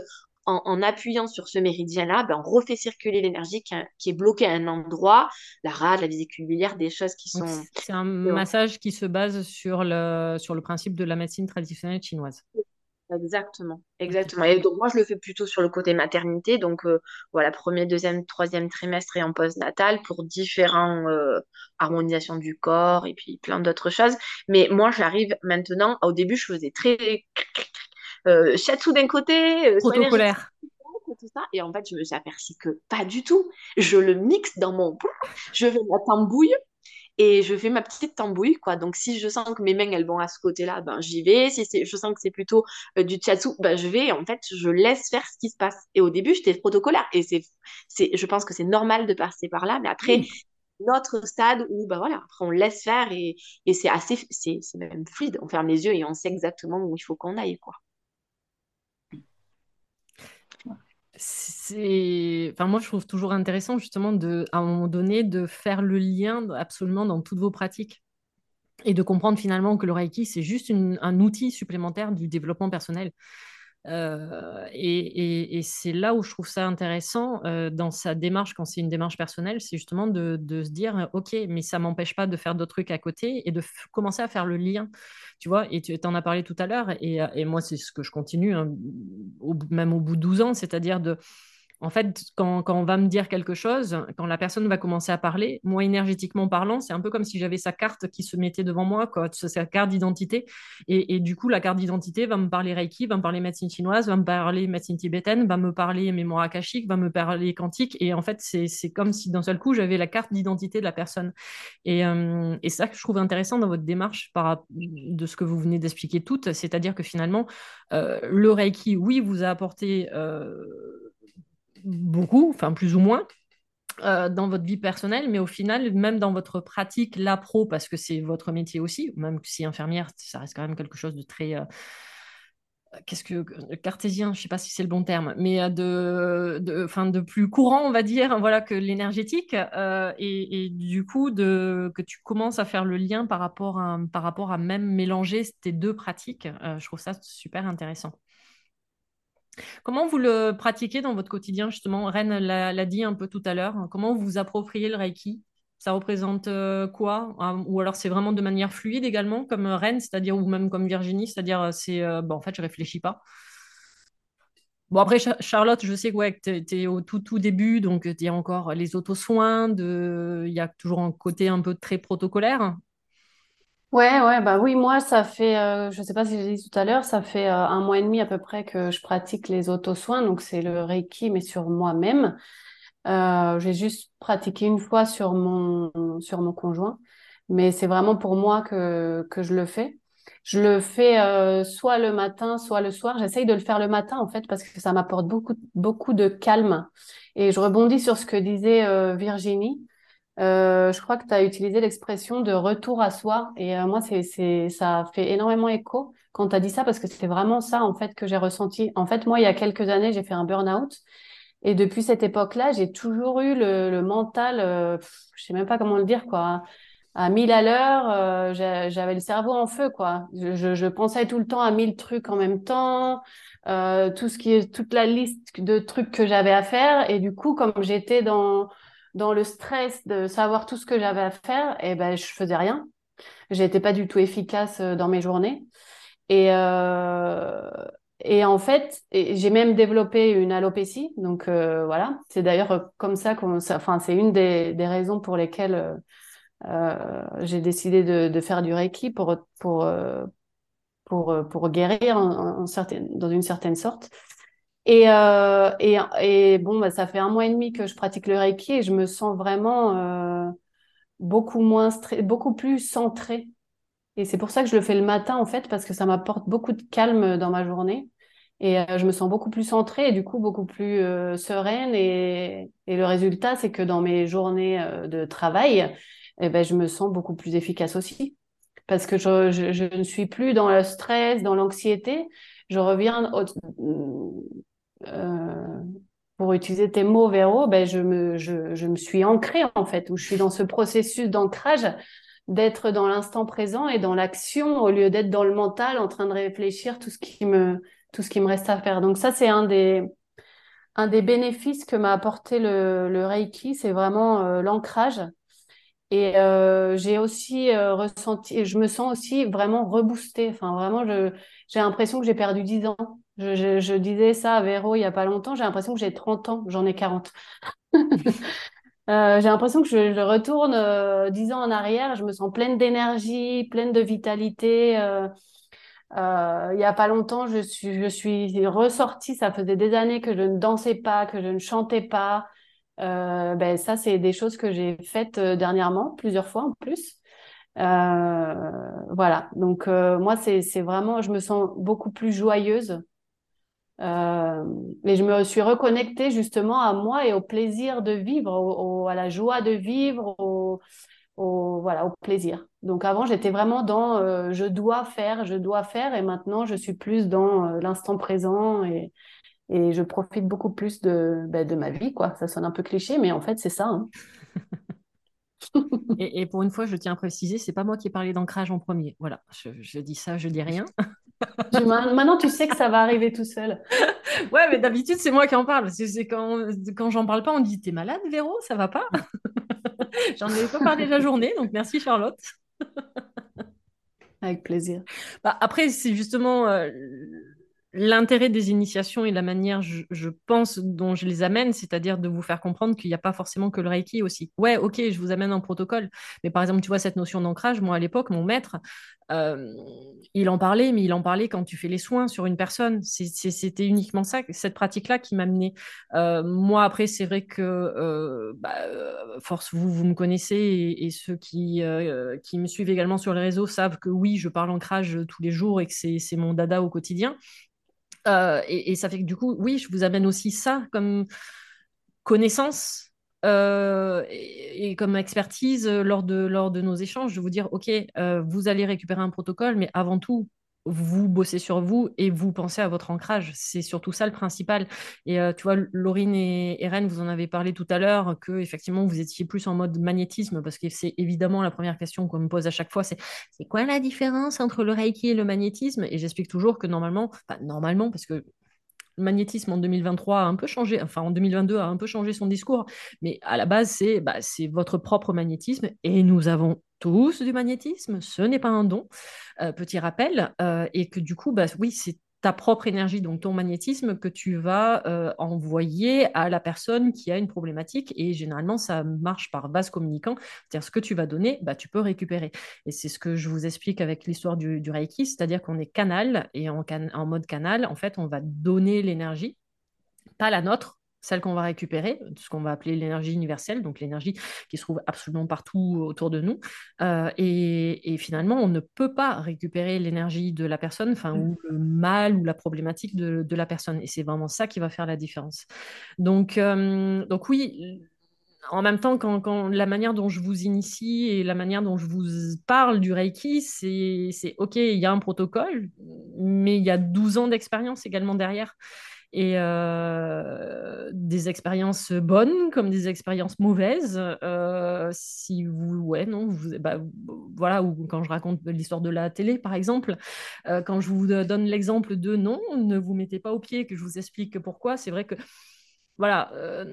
en, appuyant sur ce méridien-là, ben, on refait circuler l'énergie qui, est bloquée à un endroit, la rade, la vésicule biliaire, des choses qui sont... C'est un massage qui se base sur le, sur le principe de la médecine traditionnelle chinoise. Exactement, exactement. Et donc moi je le fais plutôt sur le côté maternité, donc euh, voilà premier, deuxième, troisième trimestre et en natal pour différentes euh, harmonisations du corps et puis plein d'autres choses. Mais moi j'arrive maintenant, au début je faisais très euh, d'un côté, euh, protocolaire. Tout ça. Et en fait, je me suis aperçue que pas du tout. Je le mixe dans mon... Je vais la tambouille et je fais ma petite tambouille, quoi. Donc, si je sens que mes mains, elles vont à ce côté-là, ben, j'y vais. Si je sens que c'est plutôt euh, du chatsu, ben, je vais. en fait, je laisse faire ce qui se passe. Et au début, j'étais protocolaire. Et c'est, c'est, je pense que c'est normal de passer par là. Mais après, notre stade où, ben voilà, après, on laisse faire et, et c'est assez, c'est, c'est même fluide. On ferme les yeux et on sait exactement où il faut qu'on aille, quoi. C'est enfin moi je trouve toujours intéressant justement à un moment donné de faire le lien absolument dans toutes vos pratiques et de comprendre finalement que le Reiki c'est juste un outil supplémentaire du développement personnel euh, et, c'est là où je trouve ça intéressant euh, dans sa démarche, quand c'est une démarche personnelle, c'est justement de, se dire, OK, mais ça m'empêche pas de faire d'autres trucs à côté et de commencer à faire le lien. Tu vois, et tu en as parlé tout à l'heure, et, moi, c'est ce que je continue, hein, même au bout de 12 ans, c'est-à-dire de en fait, quand, on va me dire quelque chose, quand la personne va commencer à parler, moi, énergétiquement parlant, c'est un peu comme si j'avais sa carte qui se mettait devant moi, sa carte d'identité. Et, du coup, la carte d'identité va me parler Reiki, va me parler médecine chinoise, va me parler médecine tibétaine, va me parler mémoire akashique, va me parler quantique. Et en fait, c'est comme si d'un seul coup, j'avais la carte d'identité de la personne. Et, euh, et ça que je trouve intéressant dans votre démarche par, de ce que vous venez d'expliquer toutes, c'est-à-dire que finalement, euh, le Reiki, oui, vous a apporté... Euh, beaucoup, enfin plus ou moins, euh, dans votre vie personnelle, mais au final, même dans votre pratique, la pro, parce que c'est votre métier aussi, même si infirmière, ça reste quand même quelque chose de très... Euh, qu'est-ce que cartésien, je ne sais pas si c'est le bon terme, mais euh, de, de, fin, de plus courant, on va dire, voilà, que l'énergétique, et, du coup, de, que tu commences à faire le lien par rapport à, par rapport à même mélanger ces deux pratiques, je trouve ça super intéressant. Comment vous le pratiquez dans votre quotidien, justement? Rennes l'a dit un peu tout à l'heure. Comment vous vous appropriez le Reiki? Ça représente euh, quoi? Ah, Ou alors c'est vraiment de manière fluide également, comme Rennes, c'est-à-dire, ou même comme Virginie, c'est-à-dire, euh, c'est, euh, bon, en fait, je réfléchis pas. Bon, après, Charlotte, je sais que tu es, au tout, tout début, donc il y a encore les auto-soins, de... il y a toujours un côté un peu très protocolaire. Ouais, ouais, bah oui, moi, ça fait, euh, je sais pas si j'ai dit tout à l'heure, ça fait euh, un mois et demi à peu près que je pratique les auto-soins, donc c'est le Reiki, mais sur moi-même. Euh, j'ai juste pratiqué une fois sur mon, sur mon conjoint, mais c'est vraiment pour moi que, que je le fais. Je le fais euh, soit le matin, soit le soir. J'essaye de le faire le matin, en fait, parce que ça m'apporte beaucoup, beaucoup de calme. Et je rebondis sur ce que disait euh, Virginie. Euh, je crois que tu as utilisé l'expression de retour à soi. Et euh, moi, c'est, c'est, ça fait énormément écho quand tu as dit ça, parce que c'est vraiment ça, en fait, que j'ai ressenti. En fait, moi, il y a quelques années, j'ai fait un burn-out. Et depuis cette époque-là, j'ai toujours eu le, le mental, euh, je sais même pas comment le dire, quoi, à mille à l'heure. Euh, j'avais le cerveau en feu, quoi. Je, je, pensais tout le temps à mille trucs en même temps, euh, tout ce qui est, toute la liste de trucs que j'avais à faire. Et du coup, comme j'étais dans dans le stress de savoir tout ce que j'avais à faire, et eh ben je faisais rien. J'étais pas du tout efficace euh, dans mes journées. Et euh, et en fait, j'ai même développé une alopécie. Donc euh, voilà, c'est d'ailleurs comme ça qu'on, enfin c'est une des, des, raisons pour lesquelles j'ai décidé de, faire du reiki pour pour pour pour guérir en certaine, dans une certaine sorte. Et, euh, et, et, bon, bah, ça fait un mois et demi que je pratique le Reiki et je me sens vraiment euh, beaucoup moins beaucoup plus centrée. Et c'est pour ça que je le fais le matin, en fait, parce que ça m'apporte beaucoup de calme dans ma journée. Et euh, je me sens beaucoup plus centrée et du coup beaucoup plus sereine. Et, et, le résultat, c'est que dans mes journées de travail, eh ben, je me sens beaucoup plus efficace aussi. Parce que je, je, je ne suis plus dans le stress, dans l'anxiété. Je reviens au, euh, pour utiliser tes mots, Véro, ben je, me, je, je me suis ancrée en fait, où je suis dans ce processus d'ancrage, d'être dans l'instant présent et dans l'action au lieu d'être dans le mental en train de réfléchir tout ce qui me, tout ce qui me reste à faire. Donc ça, c'est un des, un des bénéfices que m'a apporté le, le Reiki, c'est vraiment euh, l'ancrage. Et euh, j'ai aussi euh, ressenti, je me sens aussi vraiment reboostée. Enfin, vraiment, j'ai l'impression que j'ai perdu 10 ans. Je, disais ça à Véro il y a pas longtemps. J'ai l'impression que j'ai 30 ans. J'en ai 40. *laughs* Euh, j'ai l'impression que je, retourne euh, 10 ans en arrière. Je me sens pleine d'énergie, pleine de vitalité. Euh, euh, il y a pas longtemps, je suis, je suis ressortie. Ça faisait des années que je ne dansais pas, que je ne chantais pas. ben ça, c'est des choses que j'ai faites dernièrement, plusieurs fois en plus. Euh, voilà, donc euh, moi, c'est vraiment, je me sens beaucoup plus joyeuse. Euh, et je me suis reconnectée justement à moi et au plaisir de vivre, au, à la joie de vivre, au, au, voilà, au plaisir. Donc avant, j'étais vraiment dans euh, je dois faire, je dois faire, et maintenant, je suis plus dans euh, l'instant présent et, et je profite beaucoup plus de, ben, de ma vie, quoi. Ça sonne un peu cliché, mais en fait, c'est ça. hein. *laughs* Et, et pour une fois, je tiens à préciser, c'est pas moi qui ai parlé d'ancrage en premier. Voilà, je, je dis ça, je dis rien. *laughs* Maintenant, tu sais que ça va arriver tout seul. *laughs* Ouais, mais d'habitude, c'est moi qui en parle. C'est quand, quand j'en parle pas, on dit T'es malade, Véro Ça va pas? *laughs* J'en ai pas parlé la journée, donc merci Charlotte. Avec plaisir. Bah, après, c'est justement euh, l'intérêt des initiations et la manière, je, je pense, dont je les amène, c'est-à-dire de vous faire comprendre qu'il n'y a pas forcément que le Reiki aussi. Ouais, ok, je vous amène un protocole, mais par exemple, tu vois, cette notion d'ancrage, moi à l'époque, mon maître, euh, il en parlait, mais il en parlait quand tu fais les soins sur une personne. C'était uniquement ça, cette pratique-là qui m'a amené. Euh, moi, après, c'est vrai que, euh, bah, euh, force, vous, vous me connaissez et, ceux qui, qui me suivent également sur les réseaux savent que oui, je parle ancrage tous les jours et que c'est mon dada au quotidien. Et, ça fait que du coup, oui, je vous amène aussi ça comme connaissance et comme expertise euh, lors de, lors de nos échanges, de vous dire, OK, euh, vous allez récupérer un protocole, mais avant tout, vous bossez sur vous et vous pensez à votre ancrage. C'est surtout ça le principal. Et euh, tu vois, Laurine et Eren, vous en avez parlé tout à l'heure, que effectivement vous étiez plus en mode magnétisme, parce que c'est évidemment la première question qu'on me pose à chaque fois, c'est c'est quoi la différence entre le Reiki et le magnétisme? Et j'explique toujours que normalement, enfin normalement, parce que magnétisme en 2023 a un peu changé, enfin en 2022 a un peu changé son discours, mais à la base, c'est bah, votre propre magnétisme et nous avons tous du magnétisme, ce n'est pas un don, euh, petit rappel, euh, et que du coup, bah, oui, c'est ta propre énergie, donc ton magnétisme, que tu vas euh, envoyer à la personne qui a une problématique, et généralement, ça marche par vase communicant, c'est-à-dire ce que tu vas donner, bah, tu peux récupérer. Et c'est ce que je vous explique avec l'histoire du, Reiki, c'est-à-dire qu'on est canal, et en, can en mode canal, en fait, on va donner l'énergie, pas la nôtre, celle qu'on va récupérer, ce qu'on va appeler l'énergie universelle, donc l'énergie qui se trouve absolument partout autour de nous. Euh, et, et, finalement, on ne peut pas récupérer l'énergie de la personne, enfin, ou le mal ou la problématique de, de la personne. Et c'est vraiment ça qui va faire la différence. Donc, euh, donc oui, en même temps, quand, quand, la manière dont je vous initie et la manière dont je vous parle du Reiki, c'est OK, il y a un protocole, mais il y a 12 ans d'expérience également derrière. Et euh, des expériences bonnes comme des expériences mauvaises. Euh, si vous, ouais, non, vous, bah, voilà, ou quand je raconte l'histoire de la télé, par exemple, euh, quand je vous donne l'exemple de non, ne vous mettez pas au pied, que je vous explique pourquoi, c'est vrai que voilà, euh,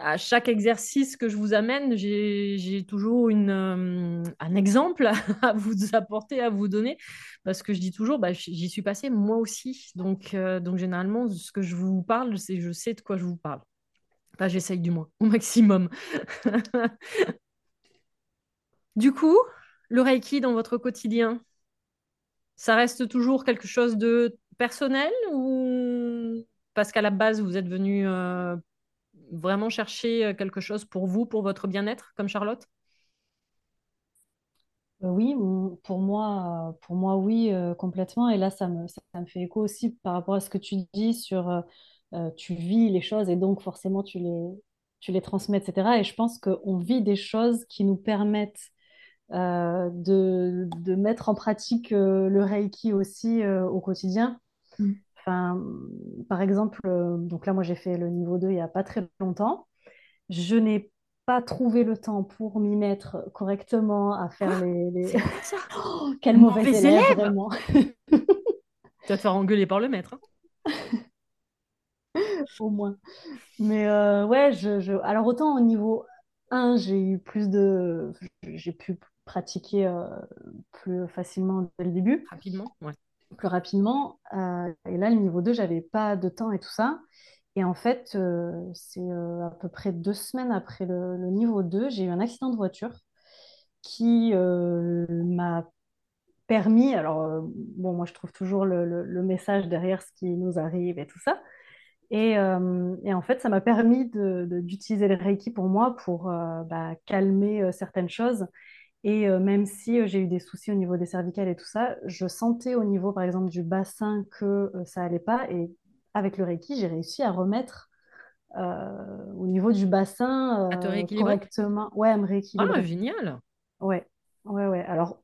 à chaque exercice que je vous amène, j'ai toujours euh, un exemple *laughs* à vous apporter, à vous donner, parce que je dis toujours, bah, j'y suis passée moi aussi. Donc, euh, donc généralement, ce que je vous parle, c'est je sais de quoi je vous parle. Enfin, j'essaye du moins, *laughs* au maximum. *laughs* du coup, le Reiki dans votre quotidien, ça reste toujours quelque chose de personnel ou parce qu'à la base, vous êtes venu vraiment chercher quelque chose pour vous, pour votre bien-être, comme Charlotte? Euh, Oui, pour moi, euh, pour moi, oui, euh, complètement. Et là, ça me, ça, ça me fait écho aussi par rapport à ce que tu dis sur euh, euh, tu vis les choses et donc forcément tu les, tu les transmets, etc. Et je pense qu'on vit des choses qui nous permettent euh, de, de mettre en pratique euh, le Reiki aussi euh, au quotidien. Mm. Enfin, par exemple, euh, donc là, moi, j'ai fait le niveau 2 il n'y a pas très longtemps. Je n'ai pas trouvé le temps pour m'y mettre correctement à faire les... les... *laughs* Ça Oh, quel Mauvais mauvais élève, élève vraiment. Tu vas te faire engueuler par le maître. hein. *laughs* au moins. Mais euh, ouais, je, je- alors autant au niveau 1, j'ai eu plus de... J'ai pu pratiquer euh, plus facilement dès le début, Rapidement, ouais. Plus rapidement. Euh, et là, le niveau 2, j'avais pas de temps et tout ça. Et en fait, euh, c'est euh, à peu près deux semaines après le, niveau 2, j'ai eu un accident de voiture qui m'a permis, alors bon, moi je trouve toujours le, message derrière ce qui nous arrive et tout ça. Et, en fait, ça m'a permis d'utiliser le Reiki pour moi pour bah, calmer certaines choses. Et euh, même si euh, j'ai eu des soucis au niveau des cervicales et tout ça, je sentais au niveau, par exemple, du bassin que euh, ça allait pas. Et avec le Reiki, j'ai réussi à remettre au niveau du bassin À te rééquilibrer? correctement. Ouais, à me Ah, rééquilibrer. génial Ouais, ouais, ouais. Alors,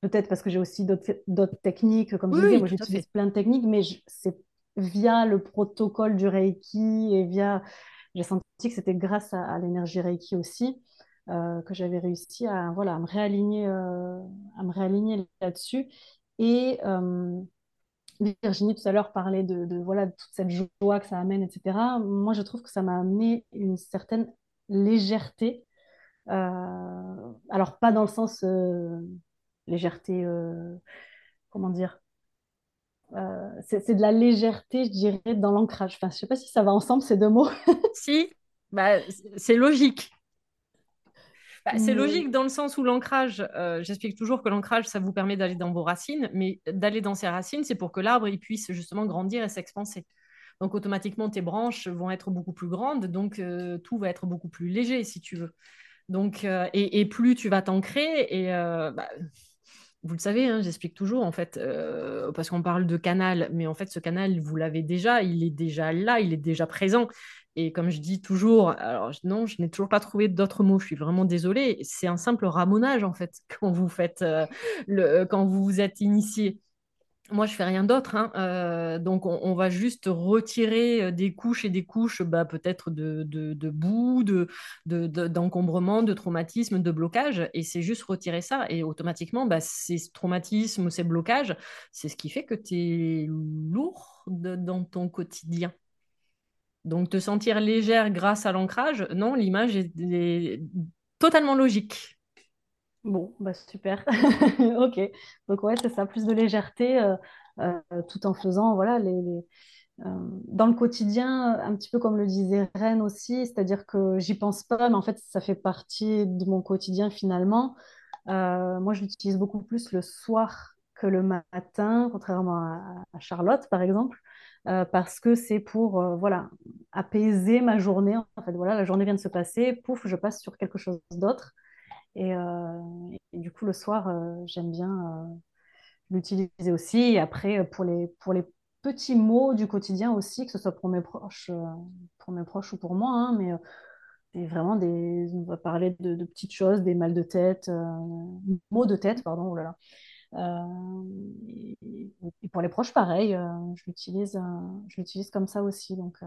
peut-être parce que j'ai aussi d'autres techniques, comme Oui, je disais, moi j'utilise plein de techniques, mais c'est via le protocole du Reiki et via... J'ai senti que c'était grâce à, l'énergie Reiki aussi euh, que j'avais réussi à, voilà, à me réaligner, euh, à réaligner là-dessus. Et Virginie tout à l'heure parlait de, voilà, toute cette joie que ça amène, etc. Moi, je trouve que ça m'a amené une certaine légèreté. alors, pas dans le sens légèreté, comment dire euh, c'est de la légèreté, je dirais, dans l'ancrage. Je ne sais pas si ça va ensemble, ces deux mots. si, bah, c'est logique. Bah, c'est logique dans le sens où l'ancrage, euh, j'explique toujours que l'ancrage, ça vous permet d'aller dans vos racines, mais d'aller dans ces racines, c'est pour que l'arbre il puisse justement grandir et s'expanser. Donc automatiquement, tes branches vont être beaucoup plus grandes, donc euh, tout va être beaucoup plus léger, si tu veux. Donc, et, plus tu vas t'ancrer, et bah, vous le savez, hein, j'explique toujours, en fait, euh, parce qu'on parle de canal, mais en fait, ce canal, vous l'avez déjà, il est déjà là, il est déjà présent. Et comme je dis toujours, alors non, je n'ai toujours pas trouvé d'autres mots, je suis vraiment désolée, c'est un simple ramonage, en fait, *laughs* quand vous faites, euh, le, quand vous vous êtes initié. Moi, je fais rien d'autre. Hein. Euh, donc, on, va juste retirer euh, des couches et des couches, bah, peut-être de, de, boue, de, d'encombrement, de, traumatisme, de blocage. Et c'est juste retirer ça. Et automatiquement, bah, ces traumatismes, ces blocages, c'est ce qui fait que tu es lourd dans ton quotidien. Donc, te sentir légère grâce à l'ancrage, non, l'image est totalement logique. Bon, bah super. *laughs* Ok. Donc ouais, c'est ça, plus de légèreté, euh, euh, tout en faisant, voilà, euh, dans le quotidien, un petit peu comme le disait Rennes aussi, c'est-à-dire que j'y pense pas, mais en fait, ça fait partie de mon quotidien finalement. moi, je l'utilise beaucoup plus le soir que le matin, contrairement à Charlotte, par exemple, parce que c'est pour, voilà, apaiser ma journée. En fait, voilà, la journée vient de se passer, pouf, je passe sur quelque chose d'autre. Euh, et, du coup, le soir, euh, j'aime bien euh, l'utiliser aussi. Après, pour les, pour les petits mots du quotidien aussi, que ce soit pour mes proches, pour mes proches ou pour moi, hein, mais vraiment des, on va parler de, petites choses, des mal de tête, mots de tête, pardon, oh là là. Et, pour les proches, pareil, je l'utilise, je l'utilise comme ça aussi. Donc.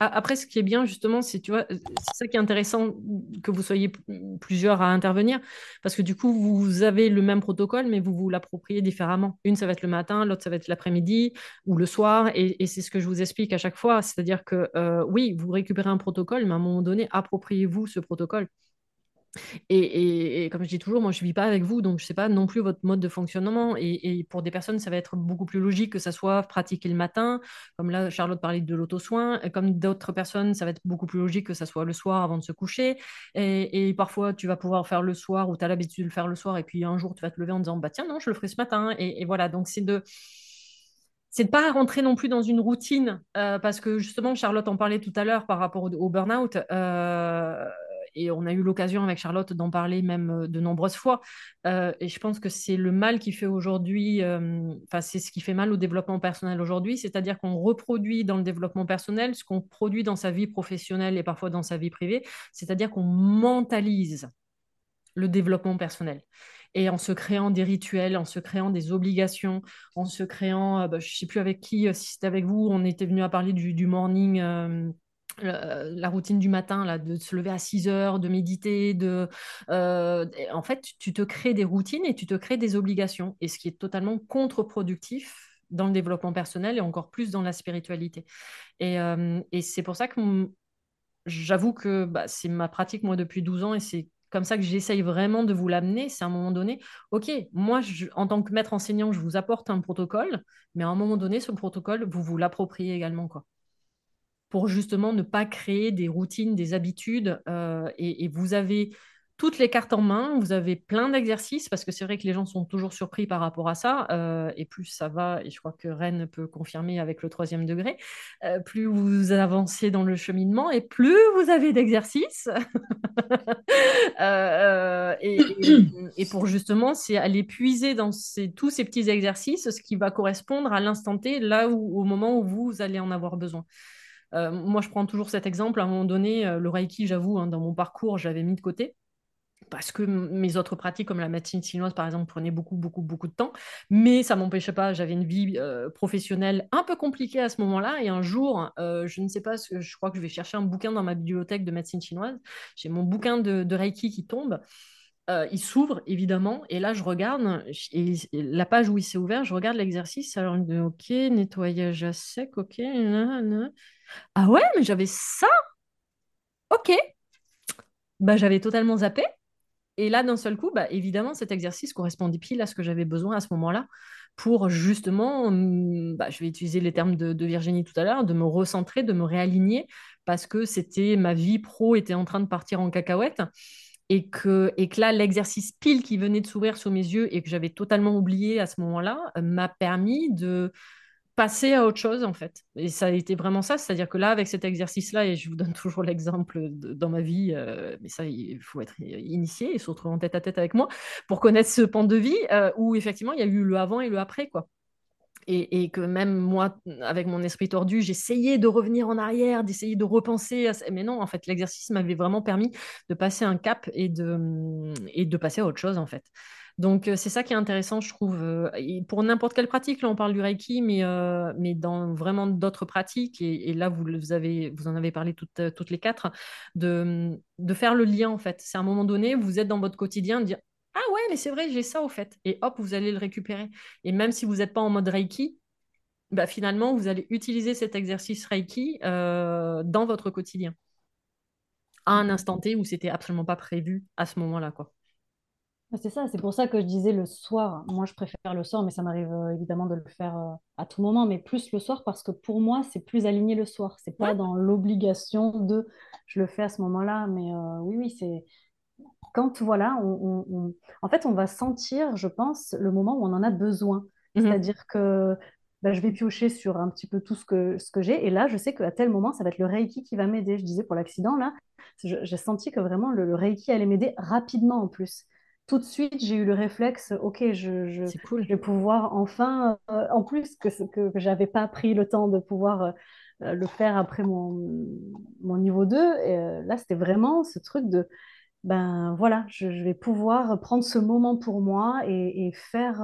Après, ce qui est bien, justement, c'est, ça qui est intéressant que vous soyez plusieurs à intervenir, parce que du coup, vous avez le même protocole, mais vous vous l'appropriez différemment. Une, ça va être le matin, l'autre, ça va être l'après-midi ou le soir, et, c'est ce que je vous explique à chaque fois. C'est-à-dire que, euh, oui, vous récupérez un protocole, mais à un moment donné, appropriez-vous ce protocole. Et, comme je dis toujours, moi je ne vis pas avec vous, donc je ne sais pas non plus votre mode de fonctionnement. Et, pour des personnes, ça va être beaucoup plus logique que ça soit pratiqué le matin, comme là Charlotte parlait de l'auto-soin, comme d'autres personnes, ça va être beaucoup plus logique que ça soit le soir avant de se coucher. Et, parfois, tu vas pouvoir faire le soir ou tu as l'habitude de le faire le soir, et puis un jour, tu vas te lever en disant, bah tiens, non, je le ferai ce matin. Et, voilà, donc c'est de c'est de pas rentrer non plus dans une routine euh, parce que justement Charlotte en parlait tout à l'heure par rapport au, burn-out euh, et on a eu l'occasion avec Charlotte d'en parler même euh, de nombreuses fois. Euh, et je pense que c'est le mal qui fait aujourd'hui, euh, enfin, c'est ce qui fait mal au développement personnel aujourd'hui, c'est-à-dire qu'on reproduit dans le développement personnel ce qu'on produit dans sa vie professionnelle et parfois dans sa vie privée, c'est-à-dire qu'on mentalise le développement personnel. Et en se créant des rituels, en se créant des obligations, en se créant, bah, je ne sais plus avec qui, si c'était avec vous, on était venu à parler du, du morning la routine du matin, là, de se lever à 6 heures, de méditer, de, euh, en fait, tu te crées des routines et tu te crées des obligations, et ce qui est totalement contre-productif dans le développement personnel et encore plus dans la spiritualité. Et, euh, c'est pour ça que j'avoue que bah, c'est ma pratique, moi, depuis 12 ans, et c'est comme ça que j'essaye vraiment de vous l'amener, c'est à un moment donné, ok, moi, en tant que maître enseignant, je vous apporte un protocole, mais à un moment donné, ce protocole, vous vous l'appropriez également, quoi pour justement ne pas créer des routines, des habitudes. Euh, et, vous avez toutes les cartes en main, vous avez plein d'exercices, parce que c'est vrai que les gens sont toujours surpris par rapport à ça, euh, et plus ça va, et je crois que Rennes peut confirmer avec le troisième degré, euh, plus vous avancez dans le cheminement, et plus vous avez d'exercices. *laughs* et, pour justement, c'est aller puiser dans tous ces petits exercices ce qui va correspondre à l'instant T, là où, au moment où vous allez en avoir besoin. Euh, moi, je prends toujours cet exemple. À un moment donné, euh, le Reiki, j'avoue, hein, dans mon parcours, j'avais mis de côté parce que mes autres pratiques comme la médecine chinoise par exemple prenaient beaucoup beaucoup beaucoup de temps. Mais ça m'empêchait pas. J'avais une vie euh, professionnelle un peu compliquée à ce moment-là. Et un jour je ne sais pas je crois que je vais chercher un bouquin dans ma bibliothèque de médecine chinoise. J'ai mon bouquin de, Reiki qui tombe euh, il s'ouvre évidemment. Et là je regarde la page où il s'est ouvert je regarde l'exercice. Alors ok nettoyage à sec ok ah ouais mais j'avais ça? Ok. Bah, j'avais totalement zappé. Et là, d'un seul coup, bah, évidemment, cet exercice correspondait pile à ce que j'avais besoin à ce moment-là pour justement, bah, je vais utiliser les termes de, Virginie tout à l'heure, de me recentrer, de me réaligner, parce que c'était ma vie pro était en train de partir en cacahuète. Et que, et que là, l'exercice pile qui venait de s'ouvrir sous mes yeux et que j'avais totalement oublié à ce moment-là m'a permis de, passer à autre chose en fait. Et ça a été vraiment ça, c'est-à-dire que là, avec cet exercice-là, et je vous donne *laughs* toujours l'exemple dans ma vie, euh, mais ça, il faut être initié et se retrouver en tête à tête avec moi pour connaître ce pan de vie euh, où effectivement, il y a eu le avant et le après, quoi. Et, que même moi, avec mon esprit tordu, j'essayais de revenir en arrière, d'essayer de repenser. Mais non, en fait, l'exercice m'avait vraiment permis de passer un cap et de, et de passer à autre chose, en fait. Donc, euh, c'est ça qui est intéressant, je trouve. Euh, pour n'importe quelle pratique, là, on parle du Reiki, mais, euh, mais dans vraiment d'autres pratiques, et, là, vous, avez, vous en avez parlé toutes, toutes les quatre, de, de faire le lien, en fait. C'est à un moment donné, vous êtes dans votre quotidien, de dire Ah ouais, mais c'est vrai, j'ai ça, au fait. Et hop, vous allez le récupérer. Et même si vous n'êtes pas en mode Reiki, bah, finalement, vous allez utiliser cet exercice Reiki dans votre quotidien à un instant T où c'était absolument pas prévu à ce moment-là, quoi. C'est ça, c'est pour ça que je disais le soir. Moi, je préfère le soir, mais ça m'arrive euh, évidemment de le faire euh, à tout moment, mais plus le soir parce que pour moi, c'est plus aligné le soir. C'est pas dans l'obligation de je le fais à ce moment-là, mais euh, oui, oui, c'est quand voilà, on, en fait, on va sentir, je pense, le moment où on en a besoin. Mhm. C'est-à-dire que bah, je vais piocher sur un petit peu tout ce que, ce que j'ai, et là, je sais qu'à tel moment, ça va être le Reiki qui va m'aider. Je disais pour l'accident, là, j'ai senti que vraiment le Reiki allait m'aider rapidement en plus tout de suite, j'ai eu le réflexe, ok, je, je, cool. je vais pouvoir enfin, euh, en plus que, que, que j'avais pas pris le temps de pouvoir euh, euh, le faire après mon, mon niveau 2. Et, là, c'était vraiment ce truc de, ben voilà, je, vais pouvoir prendre ce moment pour moi et, faire,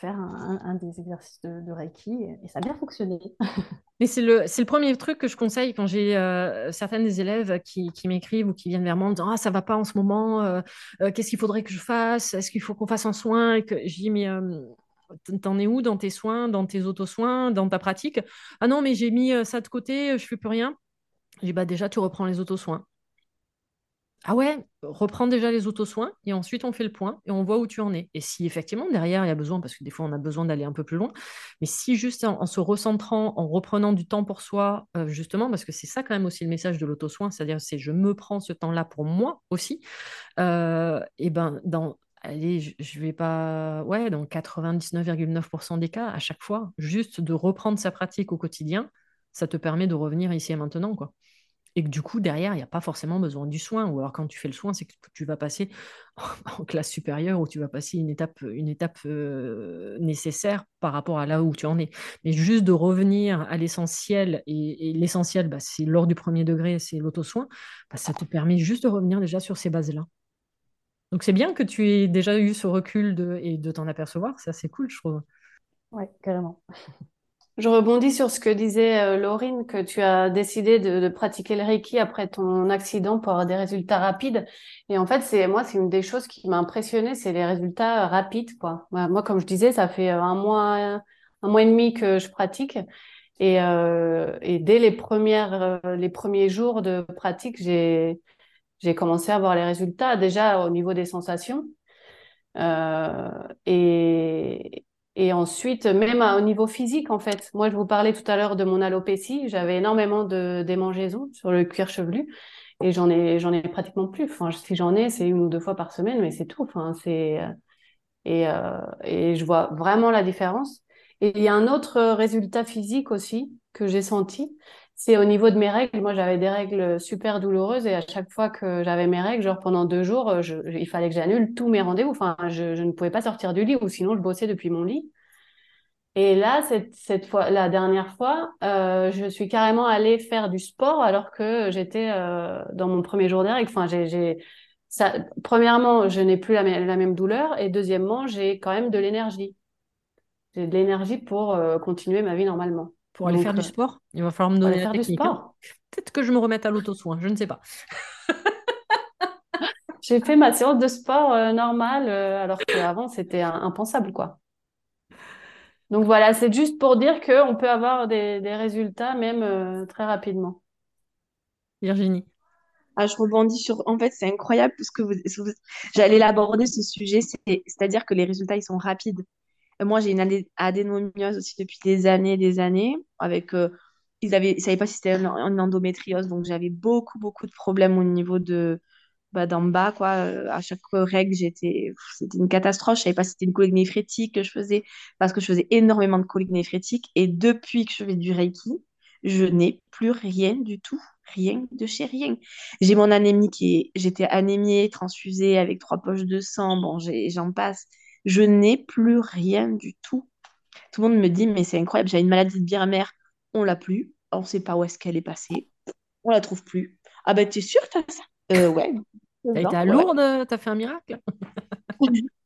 faire un, des exercices de, Reiki. Et ça a bien fonctionné. *laughs* Mais c'est le, le premier truc que je conseille quand j'ai euh, certaines des élèves qui, qui m'écrivent ou qui viennent vers moi en disant Ah, ça va pas en ce moment, euh, euh, qu'est-ce qu'il faudrait que je fasse? Est-ce qu'il faut qu'on fasse un soin? Et que... Je dis Mais t'en es où dans tes soins, dans tes auto-soins, dans ta pratique? Ah non, mais j'ai mis ça de côté, je fais plus rien. Je dis Bah, déjà, tu reprends les auto-soins. Ah ouais, reprends déjà les auto-soins et ensuite on fait le point et on voit où tu en es. Et si effectivement derrière il y a besoin, parce que des fois on a besoin d'aller un peu plus loin, mais si juste en, se recentrant, en reprenant du temps pour soi, euh, justement, parce que c'est ça quand même aussi le message de l'auto-soin, c'est-à-dire c'est je me prends ce temps-là pour moi aussi, euh, et ben dans allez, je, vais pas, ouais, dans 99,9% des cas, à chaque fois, juste de reprendre sa pratique au quotidien, ça te permet de revenir ici et maintenant, quoi et que du coup, derrière, il n'y a pas forcément besoin du soin. Ou alors, quand tu fais le soin, c'est que tu vas passer *laughs* en classe supérieure ou tu vas passer une étape, une étape euh, nécessaire par rapport à là où tu en es. Mais juste de revenir à l'essentiel, et, l'essentiel, bah, c'est lors du premier degré, c'est l'auto-soin, bah, ça te permet juste de revenir déjà sur ces bases-là. Donc, c'est bien que tu aies déjà eu ce recul de, et de t'en apercevoir. Ça, c'est cool, je trouve. Ouais, carrément. Je rebondis sur ce que disait euh, Laurine, que tu as décidé de, pratiquer le Reiki après ton accident pour avoir des résultats rapides. Et en fait, c'est moi, c'est une des choses qui m'a impressionnée, c'est les résultats rapides, quoi. Moi, comme je disais, ça fait un mois, un mois et demi que je pratique. Et, euh, et dès les premières, euh, les premiers jours de pratique, j'ai, j'ai commencé à voir les résultats déjà au niveau des sensations. Euh, et, et ensuite, même au niveau physique, en fait, moi, je vous parlais tout à l'heure de mon alopécie. J'avais énormément de démangeaisons sur le cuir chevelu et j'en ai, j'en ai pratiquement plus. Enfin, si j'en ai, c'est une ou deux fois par semaine, mais c'est tout. Enfin, c'est euh, et, euh, et je vois vraiment la différence. Et il y a un autre résultat physique aussi que j'ai senti, c'est au niveau de mes règles. Moi, j'avais des règles super douloureuses et à chaque fois que j'avais mes règles, genre pendant deux jours, euh, il fallait que j'annule tous mes rendez-vous. Enfin, je, ne pouvais pas sortir du lit ou sinon je bossais depuis mon lit. Et là, cette, cette fois, la dernière fois, euh, je suis carrément allée faire du sport alors que j'étais euh, dans mon premier jour de règles. Premièrement, je n'ai plus la, même douleur et deuxièmement, j'ai quand même de l'énergie. J'ai de l'énergie pour continuer ma vie normalement. Pour aller faire du sport? Il va falloir me donner la technique. Hein. Peut-être que je me remette à l'auto-soin, je ne sais pas. *laughs* j'ai fait ma séance de sport normale alors qu'avant, c'était impensable, quoi. Donc voilà, c'est juste pour dire qu'on peut avoir des, des résultats même très rapidement. Virginie. Ah, je rebondis sur. En fait, c'est incroyable parce que vous... j'allais l'aborder ce sujet, c'est-à-dire que les résultats ils sont rapides. Moi, j'ai une adénomiose aussi depuis des années, des années. Avec, euh, ils avaient, savaient pas si c'était une endométriose, donc j'avais beaucoup, beaucoup de problèmes au niveau de bah, d'en bas, quoi. Euh, à chaque règle, j'étais, c'était une catastrophe. Je savais pas si c'était une colique néphrétique que je faisais parce que je faisais énormément de colique néphrétique. Et depuis que je fais du Reiki, je n'ai plus rien du tout rien de chez rien. J'ai mon anémie qui est, j'étais anémiée, transfusée avec trois poches de sang, bon, j'en passe. Je n'ai plus rien du tout. Tout le monde me dit, mais c'est incroyable, j'ai une maladie de bière on l'a plus, on ne sait pas où est-ce qu'elle est passée, on la trouve plus. Ah ben, tu es sûre que as ça? Euh, Ouais. T'as été à Lourdes, t'as fait un miracle? *laughs*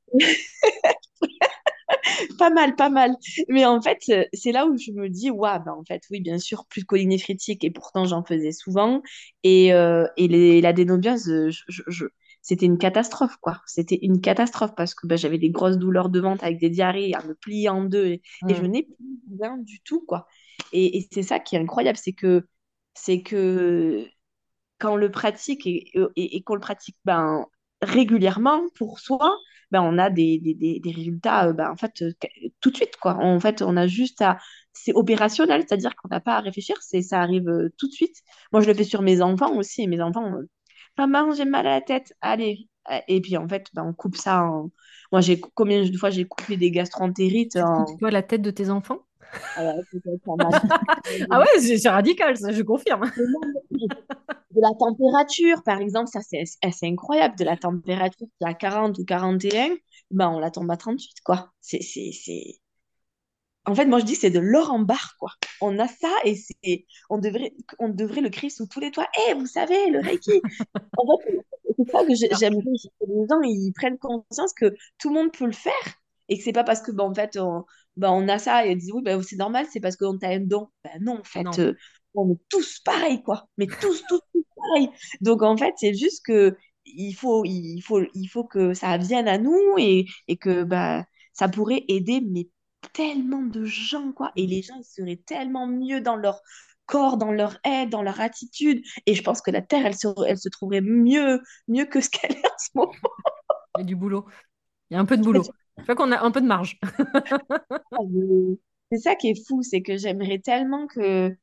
Pas mal, pas mal. Mais en fait, euh, c'est là où je me dis, waouh, bah, en fait, oui, bien sûr, plus de collines néphrétique, et pourtant j'en faisais souvent. Et, euh, et les, la dénobiose, euh, je, c'était une catastrophe, quoi. C'était une catastrophe parce que bah, j'avais des grosses douleurs de ventre avec des diarrhées à me plier en deux et, je n'ai plus rien du tout, quoi. Et, et c'est ça qui est incroyable, c'est que, c'est que quand on le pratique et, et, et qu'on le pratique ben, régulièrement pour soi, ben, on a des, des, des, résultats ben, en fait, euh, tout de suite. Quoi. En fait, on a juste à. C'est opérationnel, c'est-à-dire qu'on n'a pas à réfléchir, c'est, ça arrive euh, tout de suite. Moi, je le fais sur mes enfants aussi. Mes enfants, maman, j'ai mal à la tête, allez. Et puis, en fait, ben, on coupe ça en. Moi, j'ai combien de fois j'ai coupé des gastroentérites en... Tu la tête de tes enfants? Ah, *laughs* ah ouais, c'est radical, ça, je confirme. De la température, par exemple, ça c'est incroyable. De la température qui est à 40 ou 41, ben, on la tombe à 38, quoi. C'est, En fait, moi je dis c'est de l'or en barre, quoi. On a ça et c'est, on devrait, on devrait le crier sous tous les toits. Eh, vous savez, le Reiki. *laughs* en fait, c'est ça que j'aime bien. Les gens, ils prennent conscience que tout le monde peut le faire et que c'est pas parce que, ben, en fait, on, ben, on a ça et ils disent oui, ben, c'est normal, c'est parce qu'on t'a un don. Ben non, en fait, euh, on est tous pareils, quoi. Mais tous, tous, tous pareils. Donc, en fait, c'est juste que il faut, il faut, il faut que ça vienne à nous et, et que ben, ça pourrait aider mais tellement de gens, quoi. Et les gens, ils seraient tellement mieux dans leur corps, dans leur aide, dans leur attitude. Et je pense que la Terre, elle se, elle se trouverait mieux, mieux que ce qu'elle est en ce moment. Il y a du boulot. Il y a un peu de boulot. Je crois qu'on a un peu de marge. *laughs* Ah, c'est ça qui est fou, c'est que j'aimerais tellement que,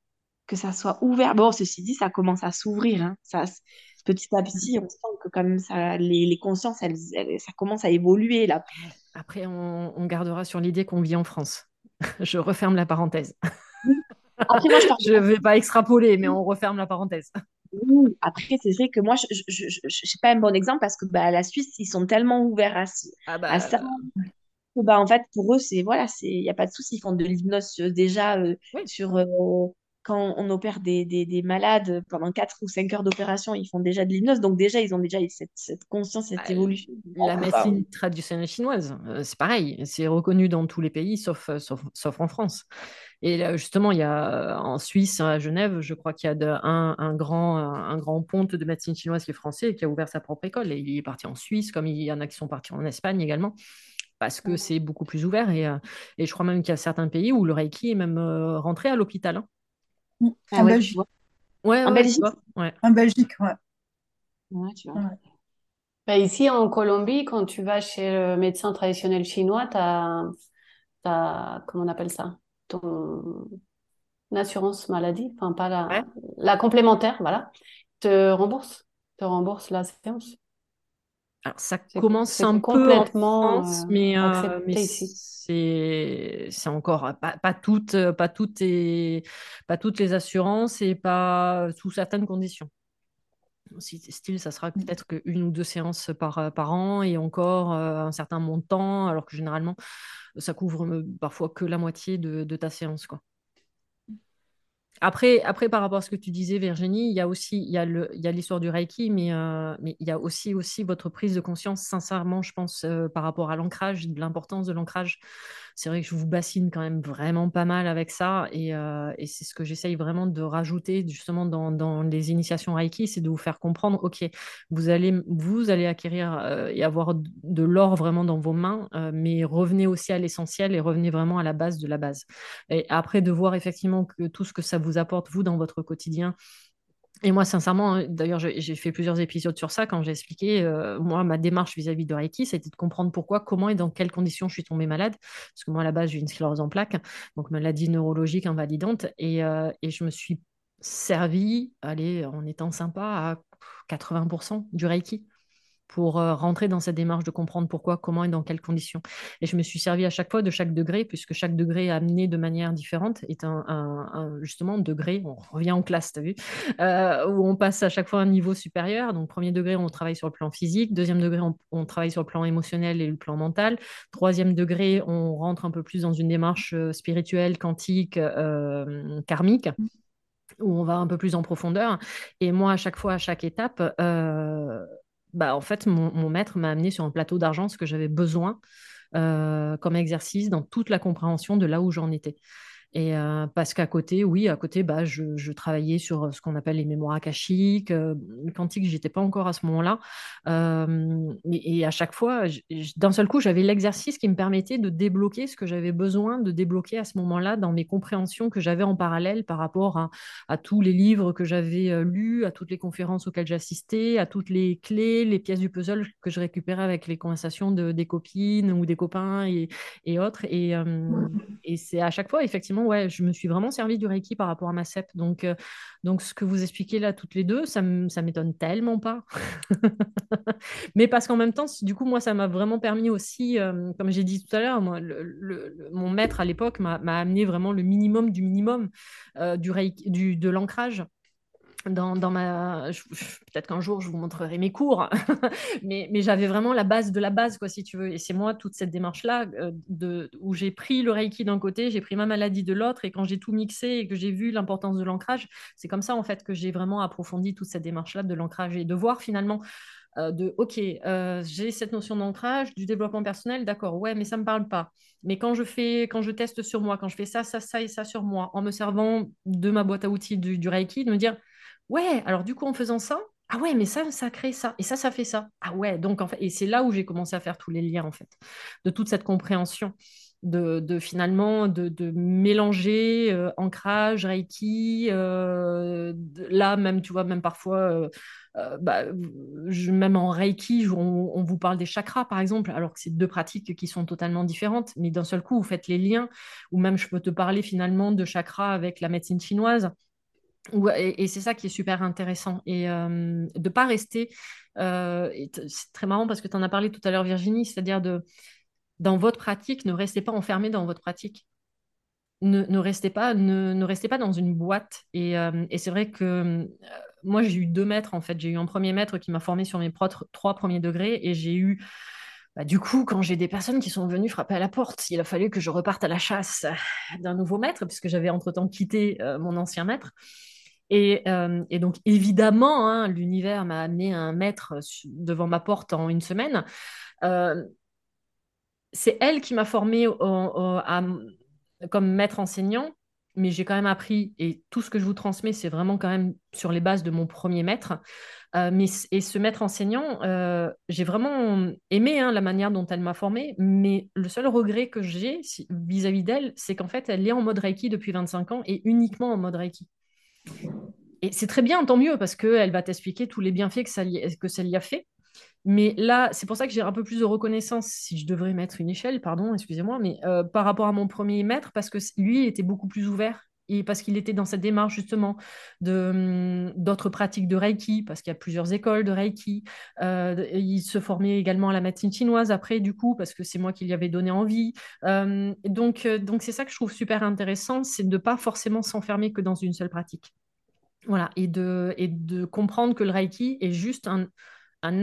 que ça soit ouvert. Bon, ceci dit, ça commence à s'ouvrir. Hein. Ça, petit à petit, on sent que comme ça, les, les consciences, elles, ça commence à évoluer. Là. Après, on, on gardera sur l'idée qu'on vit en France. *laughs* je referme la parenthèse. *laughs* je *laughs* ne vais pas extrapoler, mais on referme la parenthèse. Après, c'est vrai que moi, je ne suis pas un bon exemple parce que bah, la Suisse, ils sont tellement ouverts à, ah bah, ça. bah, en fait, pour eux, c'est voilà, il n'y a pas de souci. Ils font de l'hypnose euh, déjà euh, sur, euh, quand on opère des, des, des, malades pendant 4 ou 5 heures d'opération, ils font déjà de l'hypnose. Donc déjà, ils ont déjà cette, cette conscience, cette bah, évolution. La médecine traditionnelle chinoise, euh, c'est pareil. C'est reconnu dans tous les pays, sauf, euh, sauf, sauf, en France. Et là, justement, il y a en Suisse, à Genève, je crois qu'il y a de, un, un, grand, un grand ponte de médecine chinoise qui est français et qui a ouvert sa propre école. Et il est parti en Suisse, comme il y en a qui sont partis en Espagne également parce que c'est beaucoup plus ouvert. Et, euh, et je crois même qu'il y a certains pays où le Reiki est même rentré à l'hôpital. Hein. Ah en Belgique. Ouais, en Belgique? Ouais. En Belgique, ouais. ouais tu vois. Bah, ici, en Colombie, quand tu vas chez le médecin traditionnel chinois, tu as, as, comment on appelle ça? Ton assurance maladie, enfin pas la, la complémentaire, voilà, te rembourse, te rembourse la séance. Alors, ça commence un peu en France, euh, mais, euh, mais c'est encore pas, pas toutes pas toutes et pas toutes les assurances et pas sous certaines conditions. Si style, ça sera mmh. peut-être qu'une ou deux séances par, par an et encore euh, un certain montant, alors que généralement, ça couvre parfois que la moitié de, de ta séance. Quoi. Après, après, par rapport à ce que tu disais, Virginie, il y a aussi il y a l'histoire du Reiki, mais, euh, mais il y a aussi, aussi votre prise de conscience, sincèrement, je pense, euh, par rapport à l'ancrage, de l'importance de l'ancrage. C'est vrai que je vous bassine quand même vraiment pas mal avec ça, et, euh, c'est ce que j'essaye vraiment de rajouter justement dans, les initiations Reiki, c'est de vous faire comprendre, ok, vous allez, vous allez acquérir et avoir de l'or vraiment dans vos mains, mais revenez aussi à l'essentiel et revenez vraiment à la base de la base. Et après, de voir effectivement que tout ce que ça vous apporte, vous, dans votre quotidien. Et moi, sincèrement, hein, d'ailleurs, j'ai fait plusieurs épisodes sur ça quand j'ai expliqué, euh, moi, ma démarche vis-à-vis de Reiki, c'était de comprendre pourquoi, comment et dans quelles conditions je suis tombée malade. Parce que moi, à la base, j'ai une sclérose en plaques, donc maladie neurologique invalidante. Et, euh, et je me suis servi, allez, en étant sympa, à 80% du Reiki pour euh, rentrer dans cette démarche de comprendre pourquoi, comment et dans quelles conditions. Et je me suis servi à chaque fois de chaque degré, puisque chaque degré amené de manière différente est un, un, justement degré, on revient en classe, tu as vu, euh, où on passe à chaque fois un niveau supérieur. Donc premier degré, on travaille sur le plan physique, deuxième degré, on, on travaille sur le plan émotionnel et le plan mental, troisième degré, on rentre un peu plus dans une démarche euh, spirituelle, quantique, euh, karmique où on va un peu plus en profondeur. Et moi, à chaque fois, à chaque étape, euh, bah, en fait, mon, maître m'a amené sur un plateau d'argent ce que j'avais besoin euh, comme exercice dans toute la compréhension de là où j'en étais. Et euh, parce qu'à côté, oui, à côté, bah, je, travaillais sur euh, ce qu'on appelle les mémoires akashiques. Euh, quantique, j'étais pas encore à ce moment-là. et, à chaque fois, d'un seul coup, j'avais l'exercice qui me permettait de débloquer ce que j'avais besoin de débloquer à ce moment-là dans mes compréhensions que j'avais en parallèle par rapport à, à tous les livres que j'avais lus, à toutes les conférences auxquelles j'assistais, à toutes les clés, les pièces du puzzle que je récupérais avec les conversations de, des copines ou des copains et, et autres. Et, et c'est à chaque fois, effectivement, ouais, je me suis vraiment servi du Reiki par rapport à ma CEP. Donc, euh, ce que vous expliquez là toutes les deux, ça m'étonne tellement pas. *laughs* Mais parce qu'en même temps, du coup, moi, ça m'a vraiment permis aussi, euh, comme j'ai dit tout à l'heure, mon maître à l'époque m'a amené vraiment le minimum du minimum euh, de l'ancrage dans, ma peut-être qu'un jour je vous montrerai mes cours *laughs* mais, mais j'avais vraiment la base de la base quoi si tu veux et c'est moi toute cette démarche là euh, de où j'ai pris le reiki d'un côté j'ai pris ma maladie de l'autre et quand j'ai tout mixé et que j'ai vu l'importance de l'ancrage c'est comme ça en fait que j'ai vraiment approfondi toute cette démarche là de l'ancrage et de voir finalement euh, de OK, euh, j'ai cette notion d'ancrage, du développement personnel, d'accord, ouais, mais ça ne me parle pas. Mais quand je fais, quand je teste sur moi, quand je fais ça, ça, ça et ça sur moi, en me servant de ma boîte à outils du Reiki, de me dire Ouais, alors du coup, en faisant ça, ah ouais, mais ça, ça crée ça, et ça, ça fait ça. Ah ouais, donc en fait, et c'est là où j'ai commencé à faire tous les liens, en fait, de toute cette compréhension. De, finalement de, mélanger euh, ancrage, reiki, euh, là même, tu vois, même parfois, euh, bah, même en reiki, on, on, vous parle des chakras, par exemple, alors que c'est deux pratiques qui sont totalement différentes, mais d'un seul coup, vous faites les liens, ou même je peux te parler finalement de chakras avec la médecine chinoise et, c'est ça qui est super intéressant. Et euh, de ne pas rester. Euh, c'est très marrant parce que tu en as parlé tout à l'heure, Virginie, c'est-à-dire dans votre pratique, ne restez pas enfermé dans votre pratique. Ne, restez, pas, ne, restez pas dans une boîte. Et, euh, c'est vrai que moi, j'ai eu deux maîtres, en fait. J'ai eu un premier maître qui m'a formé sur mes trois premiers degrés et j'ai eu. Bah, du coup, quand j'ai des personnes qui sont venues frapper à la porte, il a fallu que je reparte à la chasse d'un nouveau maître, puisque j'avais entre-temps quitté mon ancien maître. Euh, et, donc, évidemment, hein, l'univers m'a amené un maître devant ma porte en une semaine. Euh, c'est elle qui m'a formée comme maître enseignant, mais j'ai quand même appris, et tout ce que je vous transmets, c'est vraiment quand même sur les bases de mon premier maître. Euh, mais, et ce maître enseignant, j'ai vraiment aimé hein, la manière dont elle m'a formée, mais le seul regret que j'ai vis-à-vis d'elle, c'est qu'en fait, elle est en mode Reiki depuis 25 ans et uniquement en mode Reiki. Et c'est très bien, tant mieux, parce qu'elle va t'expliquer tous les bienfaits que ça, lui a fait. Mais là, c'est pour ça que j'ai un peu plus de reconnaissance, si je devrais mettre une échelle, pardon, excusez-moi, mais euh, par rapport à mon premier maître, parce que lui était beaucoup plus ouvert et parce qu'il était dans cette démarche justement de hum, d'autres pratiques de Reiki, parce qu'il y a plusieurs écoles de Reiki. Euh, il se formait également à la médecine chinoise après, du coup, parce que c'est moi qui lui avais donné envie. Euh, donc, donc c'est ça que je trouve super intéressant, c'est de pas forcément s'enfermer que dans une seule pratique. Voilà, et de, et de comprendre que le Reiki est juste un,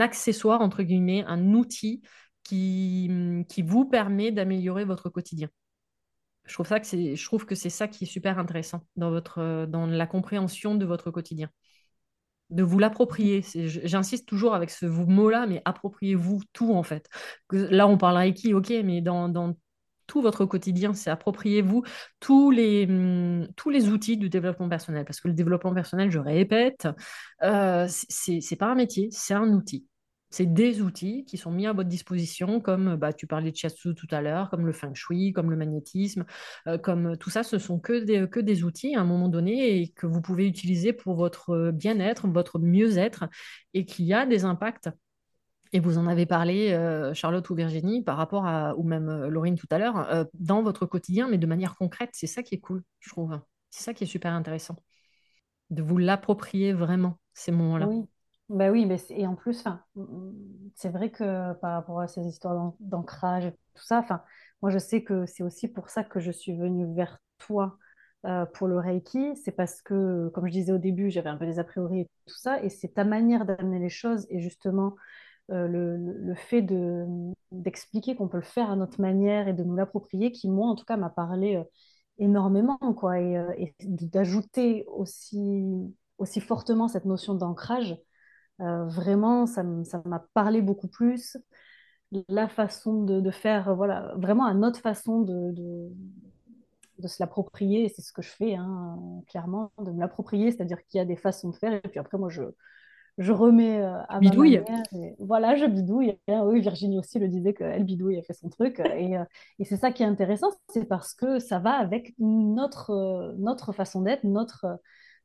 accessoire, entre guillemets, un outil qui, qui vous permet d'améliorer votre quotidien. Je trouve, ça que c'est, je trouve que c'est ça qui est super intéressant dans, votre, dans la compréhension de votre quotidien. De vous l'approprier. J'insiste toujours avec ce mot-là, mais appropriez-vous tout en fait. Là, on parle Reiki, ok, mais dans, dans tout votre quotidien, c'est appropriez-vous tous les, hum, tous les outils du développement personnel. Parce que le développement personnel, je répète, euh, c'est pas un métier, c'est un outil. C'est des outils qui sont mis à votre disposition, comme bah, tu parlais de Shiatsu tout à l'heure, comme le Feng Shui, comme le magnétisme, euh, comme tout ça, ce sont que des, que des outils à un moment donné et que vous pouvez utiliser pour votre bien-être, votre mieux-être, et qui a des impacts. Et vous en avez parlé, euh, Charlotte ou Virginie, par rapport à, ou même euh, Laurine tout à l'heure, dans votre quotidien, mais de manière concrète. C'est ça qui est cool, je trouve. C'est ça qui est super intéressant. De vous l'approprier vraiment, ces moments-là. Oui. Bah oui, mais et en plus, c'est vrai que par rapport à ces histoires d'ancrage et tout ça, moi je sais que c'est aussi pour ça que je suis venue vers toi euh, pour le Reiki. C'est parce que, comme je disais au début, j'avais un peu des a priori et tout ça, et c'est ta manière d'amener les choses et justement euh, le, le, fait de, d'expliquer qu'on peut le faire à notre manière et de nous l'approprier qui, moi en tout cas, m'a parlé euh, énormément, quoi, et, et d'ajouter aussi, aussi fortement cette notion d'ancrage euh, vraiment, ça m'a parlé beaucoup plus. La façon de, faire, voilà, vraiment à notre façon de, de, se l'approprier, c'est ce que je fais, hein, clairement, de me l'approprier, c'est-à-dire qu'il y a des façons de faire, et puis après, moi, je, je remets euh, à bidouille. ma manière. voilà, je bidouille. oui, Virginie aussi le disait qu'elle bidouille, elle fait son truc. Et, euh, et c'est ça qui est intéressant, c'est parce que ça va avec notre, notre façon d'être, notre,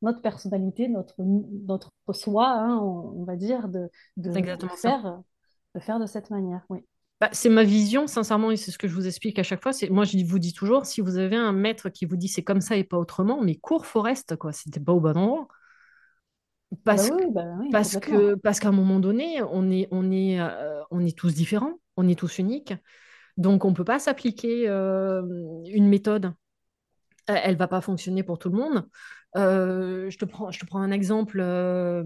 notre personnalité, notre, notre soi, hein, on, va dire, de, de, faire, de faire de cette manière. Oui. Bah, c'est ma vision, sincèrement, et c'est ce que je vous explique à chaque fois. Moi, je vous dis toujours, si vous avez un maître qui vous dit c'est comme ça et pas autrement, mais cours Forest, quoi, c'était pas au bon endroit. Parce, bah bah parce que parce qu'à un moment donné, on est on est euh, on est tous différents, on est tous uniques, donc on peut pas s'appliquer euh, une méthode. Elle va pas fonctionner pour tout le monde. Euh, je, te prends, je te prends un exemple. Euh,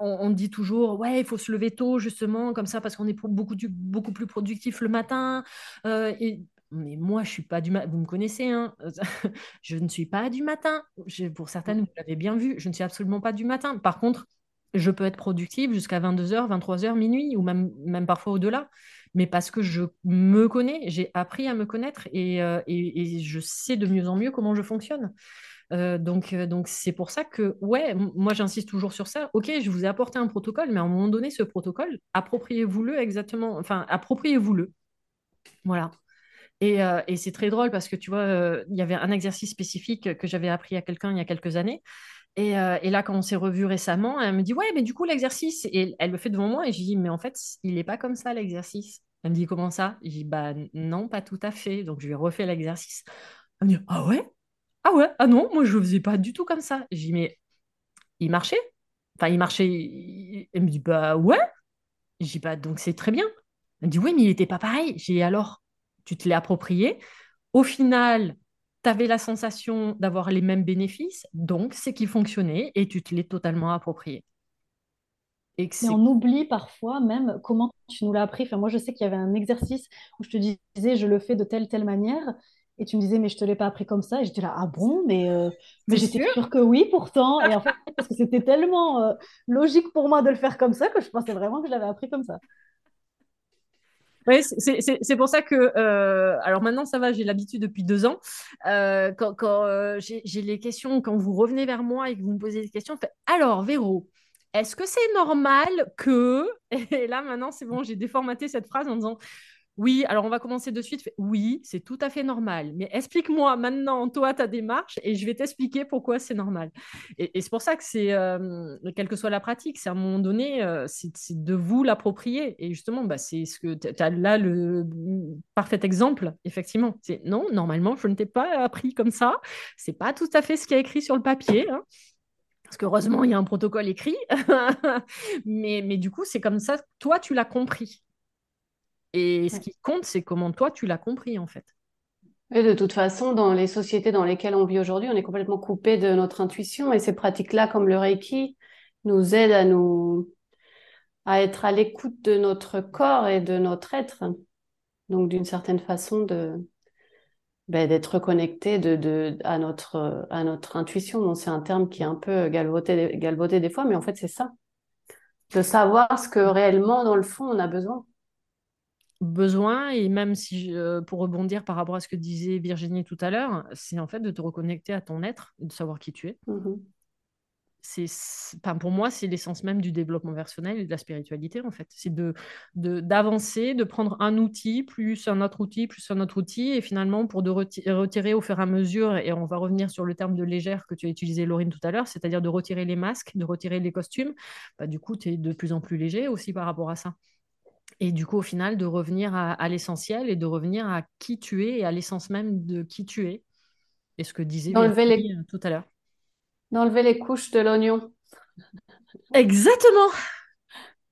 on, dit toujours, ouais, il faut se lever tôt, justement, comme ça, parce qu'on est beaucoup, beaucoup plus productif le matin. Euh, mais moi, je suis pas du matin. Vous me connaissez, hein *laughs* je ne suis pas du matin. pour certaines, vous l'avez bien vu, je ne suis absolument pas du matin. Par contre, je peux être productive jusqu'à 22h, 23h, minuit, ou même, même parfois au-delà. Mais parce que je me connais, j'ai appris à me connaître et, je sais de mieux en mieux comment je fonctionne. Euh, donc, euh, donc c'est pour ça que, ouais, moi j'insiste toujours sur ça. Ok, je vous ai apporté un protocole, mais à un moment donné, ce protocole, appropriez-vous-le exactement. Enfin, appropriez-vous-le. Voilà. Et, euh, et c'est très drôle parce que tu vois, il y avait un exercice spécifique que j'avais appris à quelqu'un il y a quelques années. Et, et, là, quand on s'est revu récemment, elle me dit Ouais, mais du coup, l'exercice, et elle le fait devant moi, et je dis Mais en fait, il n'est pas comme ça, l'exercice. Elle me dit Comment ça? Je dis Bah non, pas tout à fait. Donc, je lui ai refait l'exercice. Elle me dit Ah ouais? Ah ouais, ah non, moi je le faisais pas du tout comme ça. J'ai dit, mais il marchait? Enfin, il marchait. Elle me dit, bah ouais. J'ai dit, bah donc c'est très bien. Elle me dit, oui, mais il n'était pas pareil. J'ai dit, alors, tu te l'es approprié? Au final, tu avais la sensation d'avoir les mêmes bénéfices, donc c'est qui fonctionnait et tu te l'es totalement approprié. Et on oublie parfois même comment tu nous l'as appris. Enfin, moi, je sais qu'il y avait un exercice où je te disais, je le fais de telle, telle manière. Et tu me disais, mais je te l'ai pas appris comme ça. Et j'étais là, ah bon, mais, euh, mais j'étais sûre que oui pourtant. Et en *laughs* fait, parce que c'était tellement euh, logique pour moi de le faire comme ça que je pensais vraiment que je l'avais appris comme ça. Oui, c'est pour ça que, euh, alors maintenant ça va, j'ai l'habitude depuis deux ans. quand, quand j'ai les questions, quand vous revenez vers moi et que vous me posez des questions, fait, alors Véro, est-ce que c'est normal que... *laughs* Et là maintenant c'est bon, j'ai déformaté cette phrase en disant, oui, alors on va commencer de suite. Oui, c'est tout à fait normal. Mais explique-moi maintenant, toi, ta démarche, et je vais t'expliquer pourquoi c'est normal. Et, c'est pour ça que c'est, euh, quelle que soit la pratique, c'est à un moment donné, euh, c'est de vous l'approprier. Et justement, bah, c'est ce que tu as là le parfait exemple, effectivement. C'est non, normalement, je ne t'ai pas appris comme ça. C'est pas tout à fait ce qui est écrit sur le papier. Hein. Parce qu'heureusement, il y a un protocole écrit. *laughs* mais, mais du coup, c'est comme ça, toi, tu l'as compris. Et ce qui compte, c'est comment toi, tu l'as compris, en fait. Et de toute façon, dans les sociétés dans lesquelles on vit aujourd'hui, on est complètement coupé de notre intuition. Et ces pratiques-là, comme le Reiki, nous aident à nous à être à l'écoute de notre corps et de notre être. Donc, d'une certaine façon, de, ben, d'être de, de, à, notre, à notre intuition. Bon, c'est un terme qui est un peu galvaudé, galvaudé des fois, mais en fait, c'est ça. De savoir ce que réellement, dans le fond, on a besoin besoin, et même si, pour rebondir par rapport à ce que disait Virginie tout à l'heure, c'est en fait de te reconnecter à ton être et de savoir qui tu es. Mmh c'est, enfin, pour moi, c'est l'essence même du développement personnel et de la spiritualité, en fait. C'est de, de, d'avancer, de prendre un outil, plus un autre outil, plus un autre outil, et finalement, pour de retirer au fur et à mesure, et on va revenir sur le terme de légère que tu as utilisé, Laurine, tout à l'heure, c'est-à-dire de retirer les masques, de retirer les costumes, bah, du coup, tu es de plus en plus léger aussi par rapport à ça. Et du coup, au final, de revenir à, l'essentiel et de revenir à qui tu es et à l'essence même de qui tu es. Et ce que disait les... Euh, tout à l'heure. D'enlever les couches de l'oignon. Exactement.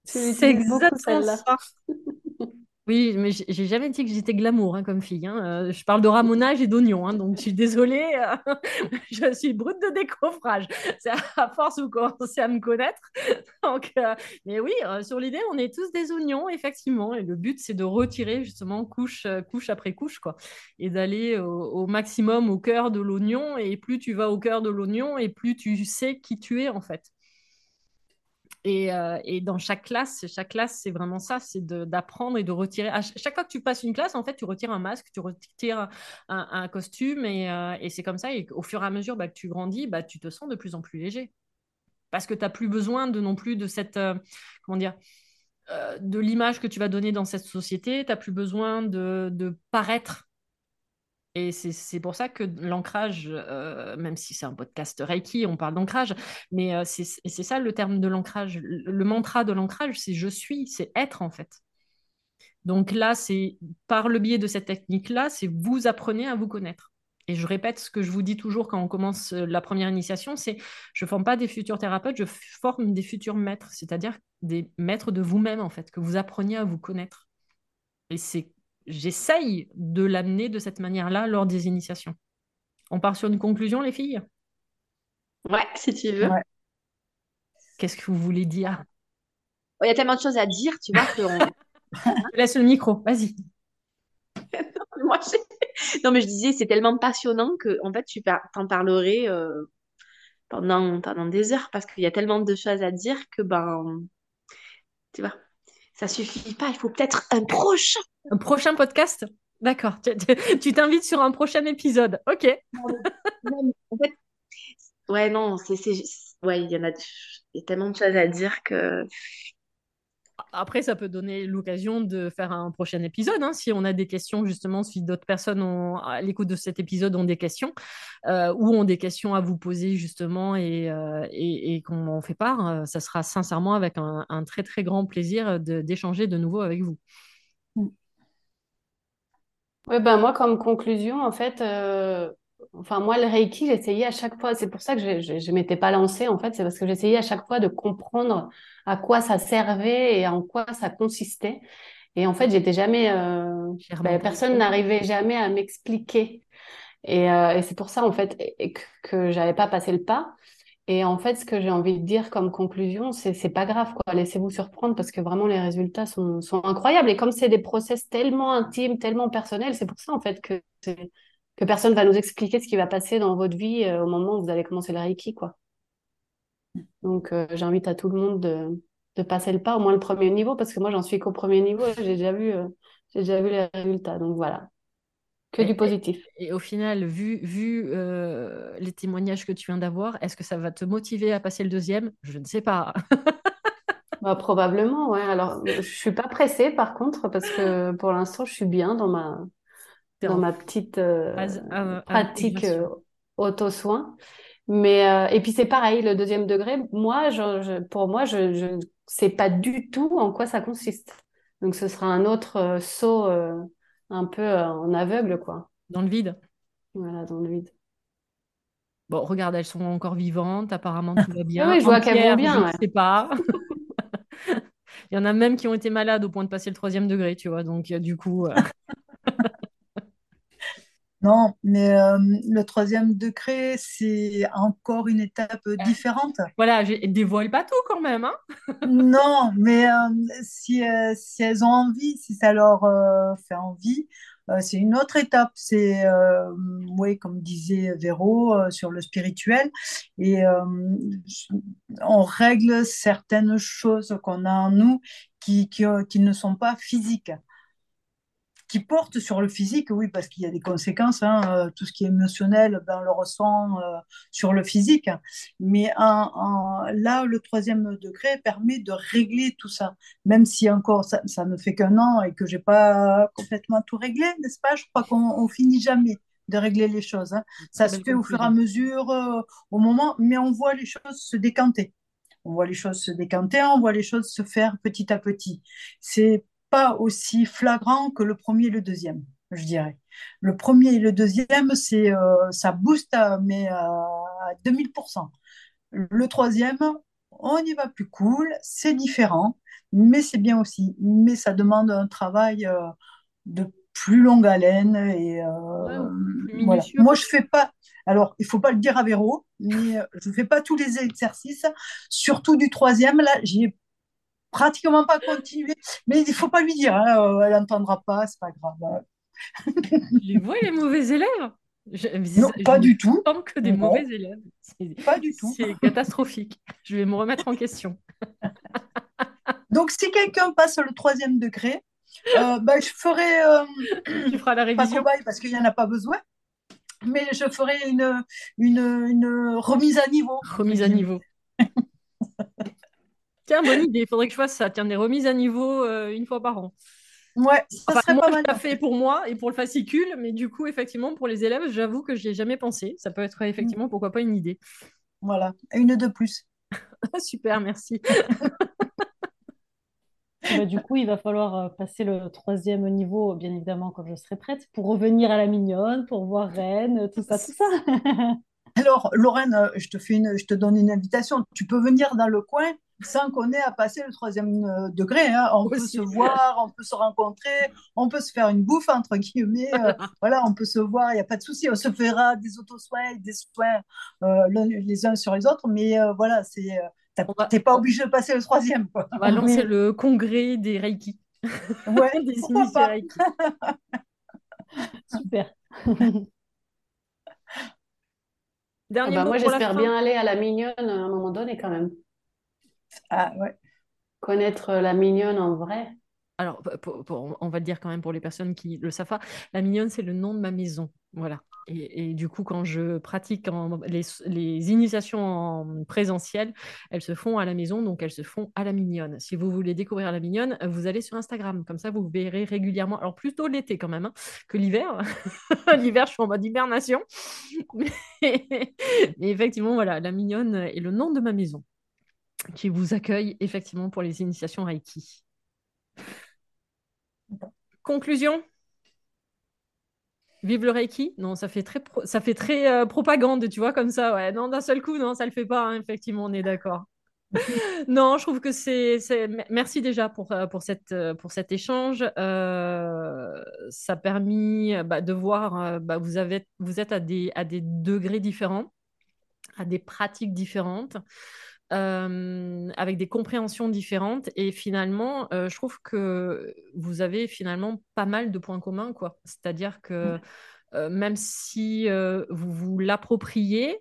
C'est exactement ça. *laughs* Oui, mais j'ai jamais dit que j'étais glamour hein, comme fille. Hein. Euh, je parle de ramonage et d'oignon, hein, donc je suis désolée. Euh, *laughs* je suis brute de décoffrage. C'est à force vous commencez à me connaître. Donc, euh, mais oui, sur l'idée, on est tous des oignons, effectivement. Et le but, c'est de retirer justement couche, après couche, quoi, et d'aller au, maximum au cœur de l'oignon. Et plus tu vas au cœur de l'oignon, et plus tu sais qui tu es en fait. Euh, et, dans chaque classe, chaque classe, c'est vraiment ça, c'est d'apprendre et de retirer. À chaque fois que tu passes une classe, en fait, tu retires un masque, tu retires un, costume, euh, et, c'est comme ça. Et au fur et à mesure bah, que tu grandis, bah, tu te sens de plus en plus léger. Parce que tu n'as plus besoin de non plus de cette. Euh, comment dire de l'image que tu vas donner dans cette société, tu n'as plus besoin de, de paraître et c'est pour ça que l'ancrage, euh, même si c'est un podcast Reiki, on parle d'ancrage, mais euh, c'est ça le terme de l'ancrage. Le, mantra de l'ancrage, c'est je suis, c'est être en fait. Donc là, c'est par le biais de cette technique-là, c'est vous apprenez à vous connaître. Et je répète ce que je vous dis toujours quand on commence euh, la première initiation, c'est je ne forme pas des futurs thérapeutes, je forme des futurs maîtres, c'est-à-dire des maîtres de vous-même en fait, que vous appreniez à vous connaître. Et c'est j'essaye de l'amener de cette manière-là lors des initiations. On part sur une conclusion, les filles? Ouais, si tu veux. Qu'est-ce que vous voulez dire? Il y a tellement de choses à dire, tu vois, que *laughs* Laisse le micro, vas-y. *laughs* non, mais je disais, c'est tellement passionnant que, en fait, tu t'en parlerais euh, pendant, pendant des heures parce qu'il y a tellement de choses à dire que, ben, tu vois, ça suffit pas. Il faut peut-être un prochain un prochain podcast? D'accord. Tu t'invites sur un prochain épisode. Ok. en fait, ouais, non, c'est, ouais, il y en a, y a tellement de choses à dire que. Après, ça peut donner l'occasion de faire un prochain épisode. Hein, si on a des questions, justement, si d'autres personnes à l'écoute de cet épisode ont des questions euh, ou ont des questions à vous poser, justement, et, euh, qu'on en fait part, euh, ça sera sincèrement avec un, très, très grand plaisir d'échanger de nouveau avec vous. Oui, ben moi, comme conclusion, en fait, enfin, moi, le Reiki, j'essayais à chaque fois, c'est pour ça que je ne m'étais pas lancée, en fait, c'est parce que j'essayais à chaque fois de comprendre à quoi ça servait et en quoi ça consistait. Et en fait, j'étais jamais, euh, ben, personne n'arrivait jamais à m'expliquer. Et, euh, et c'est pour ça, en fait, que, que j'avais pas passé le pas. Et en fait, ce que j'ai envie de dire comme conclusion, c'est c'est pas grave, quoi. Laissez-vous surprendre parce que vraiment les résultats sont, sont incroyables. Et comme c'est des process tellement intimes, tellement personnels, c'est pour ça en fait que que personne va nous expliquer ce qui va passer dans votre vie euh, au moment où vous allez commencer le Reiki, quoi. Donc euh, j'invite à tout le monde de, de passer le pas, au moins le premier niveau, parce que moi j'en suis qu'au premier niveau, j'ai déjà vu euh, j'ai déjà vu les résultats. Donc voilà. Que du positif. Et, au final, vu, vu les témoignages que tu viens d'avoir, est-ce que ça va te motiver à passer le deuxième? Je ne sais pas. *laughs* bah, probablement, ouais. Alors, je suis pas pressée par contre, parce que pour l'instant, je suis bien dans ma, dans ma petite euh, pratique euh, auto-soin. Mais et puis c'est pareil, le deuxième degré, moi, je, pour moi, je ne sais pas du tout en quoi ça consiste. Donc ce sera un autre saut un peu euh, en aveugle, quoi. Dans le vide. Voilà, dans le vide. Bon, regarde, elles sont encore vivantes, apparemment tout va *laughs* bien. oui, je vois qu'elles vont bien. Je ne sais pas. *laughs* *laughs* Il y en a même qui ont été malades au point de passer le troisième degré, tu vois. Donc, euh, du coup. Euh, non, mais le troisième degré, c'est encore une étape différente. Voilà, je dévoile pas tout quand même. Hein *laughs* non, mais si, si, elles ont envie, si ça leur fait envie, euh, c'est une autre étape. C'est, euh, oui, comme disait Véro, euh, sur le spirituel. Et euh, on règle certaines choses qu'on a en nous qui, qui, qui ne sont pas physiques qui porte sur le physique, oui, parce qu'il y a des conséquences. Hein, euh, tout ce qui est émotionnel, ben, on le ressent euh, sur le physique. Mais là, le troisième degré permet de régler tout ça, même si encore ça, ça ne fait qu'un an et que j'ai pas complètement tout réglé, n'est-ce pas? Je crois qu'on finit jamais de régler les choses. Hein. Ça se fait au fur et à mesure, euh, au moment, mais on voit les choses se décanter. On voit les choses se décanter, on voit les choses se faire petit à petit. C'est pas aussi flagrant que le premier et le deuxième, je dirais. Le premier et le deuxième, c'est euh, ça booste à, mais à 2000%. Le troisième, on y va plus cool, c'est différent, mais c'est bien aussi. Mais ça demande un travail euh, de plus longue haleine et euh, Ouais, voilà. Moi, je fais pas. Alors, il faut pas le dire à Véro, mais euh, je fais pas tous les exercices, surtout du troisième. Là, j'y ai pratiquement pas continué, mais il faut pas lui dire, hein, euh, elle n'entendra pas, c'est pas grave. *laughs* Les vois, les mauvais élèves. Je, Non, je pas ne du tout, sens que des non, mauvais élèves. Pas du tout. c'est catastrophique. Je vais me remettre en question. *laughs* Donc, si quelqu'un passe le troisième degré, euh, ben, je ferai euh, Tu feras la pas révision. cobaye parce qu'il n'y en a pas besoin, mais je ferai une, une, une remise à niveau. Remise à niveau. *laughs* Tiens, bonne idée. Il faudrait que je fasse ça. Tiens, des remises à niveau euh, une fois par an. Ouais, ça Enfin, serait moi, pas je mal. l'ai fait pour moi et pour le fascicule, mais du coup, effectivement, pour les élèves, j'avoue que j'y ai jamais pensé. Ça peut être effectivement, pourquoi pas, une idée. Voilà, une de plus. *laughs* Super, merci. *laughs* Bah, du coup, il va falloir euh, passer le troisième niveau, bien évidemment, quand je serai prête, pour revenir à la mignonne, pour voir Rennes, tout ça, tout ça. *laughs* Alors, Lorraine, euh, je te fais une, je te donne une invitation. Tu peux venir dans le coin sans qu'on ait à passer le troisième euh, degré. hein. On peut se voir, on peut se rencontrer, on peut se faire une bouffe, entre guillemets. euh, *laughs* voilà, on peut se voir, il n'y a pas de souci. On se fera des auto-soins, des soins euh, les uns sur les autres. Mais euh, voilà, c'est, euh, t'es pas obligé de passer le troisième. Quoi. on va lancer Oui. le congrès des Reiki, Ouais, *laughs* des pourquoi pas? Reiki. *laughs* Super. Ah Dernier bah, mot moi, j'espère bien aller à la mignonne à un moment donné quand même. Ah, ouais. Connaître la mignonne en vrai. Alors, p- pour- pour- on va le dire quand même pour les personnes qui le savent pas, la mignonne, c'est le nom de ma maison. Voilà. Et, et du coup, quand je pratique en- les, les initiations en présentiel, elles se font à la maison, donc elles se font à la mignonne. Si vous voulez découvrir la mignonne, vous allez sur Instagram. Comme ça, vous verrez régulièrement. Alors, plutôt l'été quand même hein, que l'hiver. *laughs* L'hiver, je suis en mode hibernation. *laughs* Mais, mais effectivement, voilà, la mignonne est le nom de ma maison qui vous accueille effectivement pour les initiations Reiki. Conclusion? Vive le Reiki? Non, ça fait très, ça fait très euh, propagande, tu vois, comme ça. Ouais, non, d'un seul coup, non, ça le fait pas, hein, effectivement, on est d'accord. *laughs* Non, je trouve que c'est... Merci déjà pour, euh, pour, cette, euh, pour cet échange. Ça a permis bah, de voir, bah, vous avez, vous êtes à des, à des degrés différents, à des pratiques différentes euh, avec des compréhensions différentes. Et finalement, euh, je trouve que vous avez finalement pas mal de points communs, quoi. C'est-à-dire que euh, même si vous vous l'appropriez,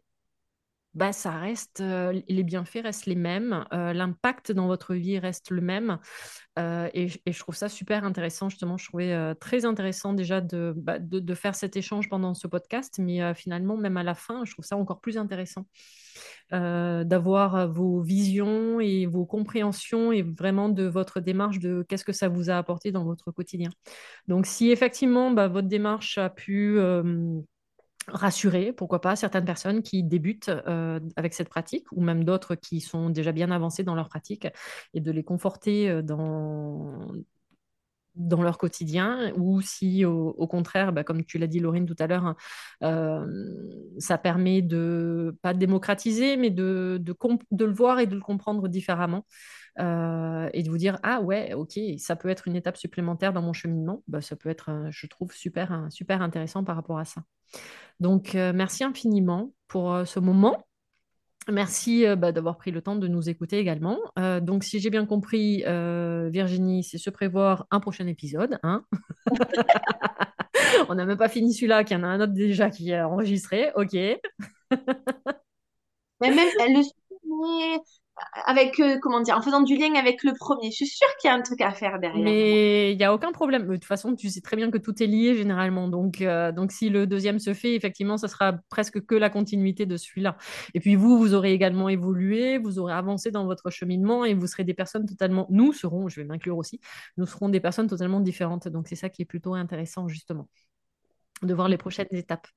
bah, ça reste, euh, les bienfaits restent les mêmes, euh, l'impact dans votre vie reste le même. Euh, et, je trouve ça super intéressant, justement. Je trouvais très intéressant déjà de, bah, de, de faire cet échange pendant ce podcast, mais finalement, même à la fin, je trouve ça encore plus intéressant d'avoir vos visions et vos compréhensions et vraiment de votre démarche de qu'est-ce que ça vous a apporté dans votre quotidien. Donc, si effectivement bah, votre démarche a pu rassurer, pourquoi pas, certaines personnes qui débutent euh, avec cette pratique ou même d'autres qui sont déjà bien avancées dans leur pratique et de les conforter euh, dans leur quotidien ou si au, contraire, bah, comme tu l'as dit Laurine tout à l'heure, euh, ça permet de pas démocratiser mais de, de, le voir et de le comprendre différemment euh, et de vous dire ah ouais ok ça peut être une étape supplémentaire dans mon cheminement, bah, ça peut être euh, je trouve super, super intéressant par rapport à ça. Donc euh, merci infiniment pour ce moment. Merci bah, d'avoir pris le temps de nous écouter également. Donc, si j'ai bien compris, Virginie, c'est se prévoir un prochain épisode. Hein *laughs* On n'a même pas fini celui-là, qu'il y en a un autre déjà qui est enregistré. Ok. *laughs* Mais même le avec, euh, comment dire, en faisant du lien avec le premier. Je suis sûre qu'il y a un truc à faire derrière. Mais il n'y a aucun problème. De toute façon, tu sais très bien que tout est lié généralement. Donc, euh, donc si le deuxième se fait, effectivement, ça sera presque que la continuité de celui-là. Et puis vous, vous aurez également évolué, vous aurez avancé dans votre cheminement et vous serez des personnes totalement... Nous serons, je vais m'inclure aussi, nous serons des personnes totalement différentes. Donc c'est ça qui est plutôt intéressant, justement, de voir les prochaines étapes.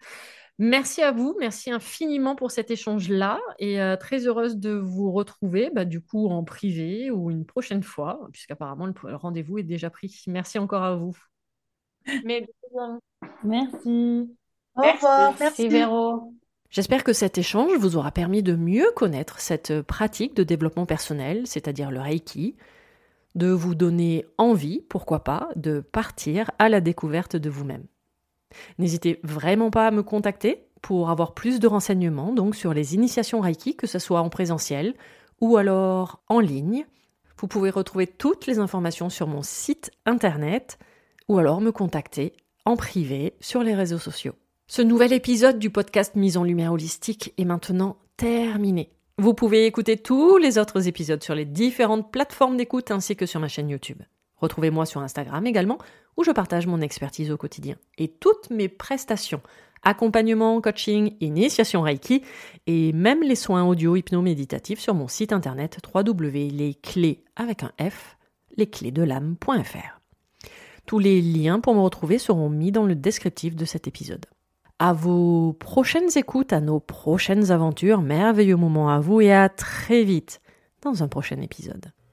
Merci à vous, merci infiniment pour cet échange-là et euh, très heureuse de vous retrouver bah, du coup en privé ou une prochaine fois, puisqu'apparemment le, le rendez-vous est déjà pris. Merci encore à vous. Mais... Merci. Au revoir. Merci, Véro. J'espère que cet échange vous aura permis de mieux connaître cette pratique de développement personnel, c'est-à-dire le Reiki, de vous donner envie, pourquoi pas, de partir à la découverte de vous-même. N'hésitez vraiment pas à me contacter pour avoir plus de renseignements donc sur les initiations Reiki, que ce soit en présentiel ou alors en ligne. Vous pouvez retrouver toutes les informations sur mon site internet ou alors me contacter en privé sur les réseaux sociaux. Ce nouvel épisode du podcast Mise en Lumière Holistique est maintenant terminé. Vous pouvez écouter tous les autres épisodes sur les différentes plateformes d'écoute ainsi que sur ma chaîne YouTube. Retrouvez-moi sur Instagram également, où je partage mon expertise au quotidien et toutes mes prestations, accompagnement, coaching, initiation Reiki et même les soins audio hypno-méditatifs sur mon site internet www.lesclés avec un F, lesclésdelame.fr. Tous les liens pour me retrouver seront mis dans le descriptif de cet épisode. À vos prochaines écoutes, à nos prochaines aventures, merveilleux moments à vous et à très vite dans un prochain épisode.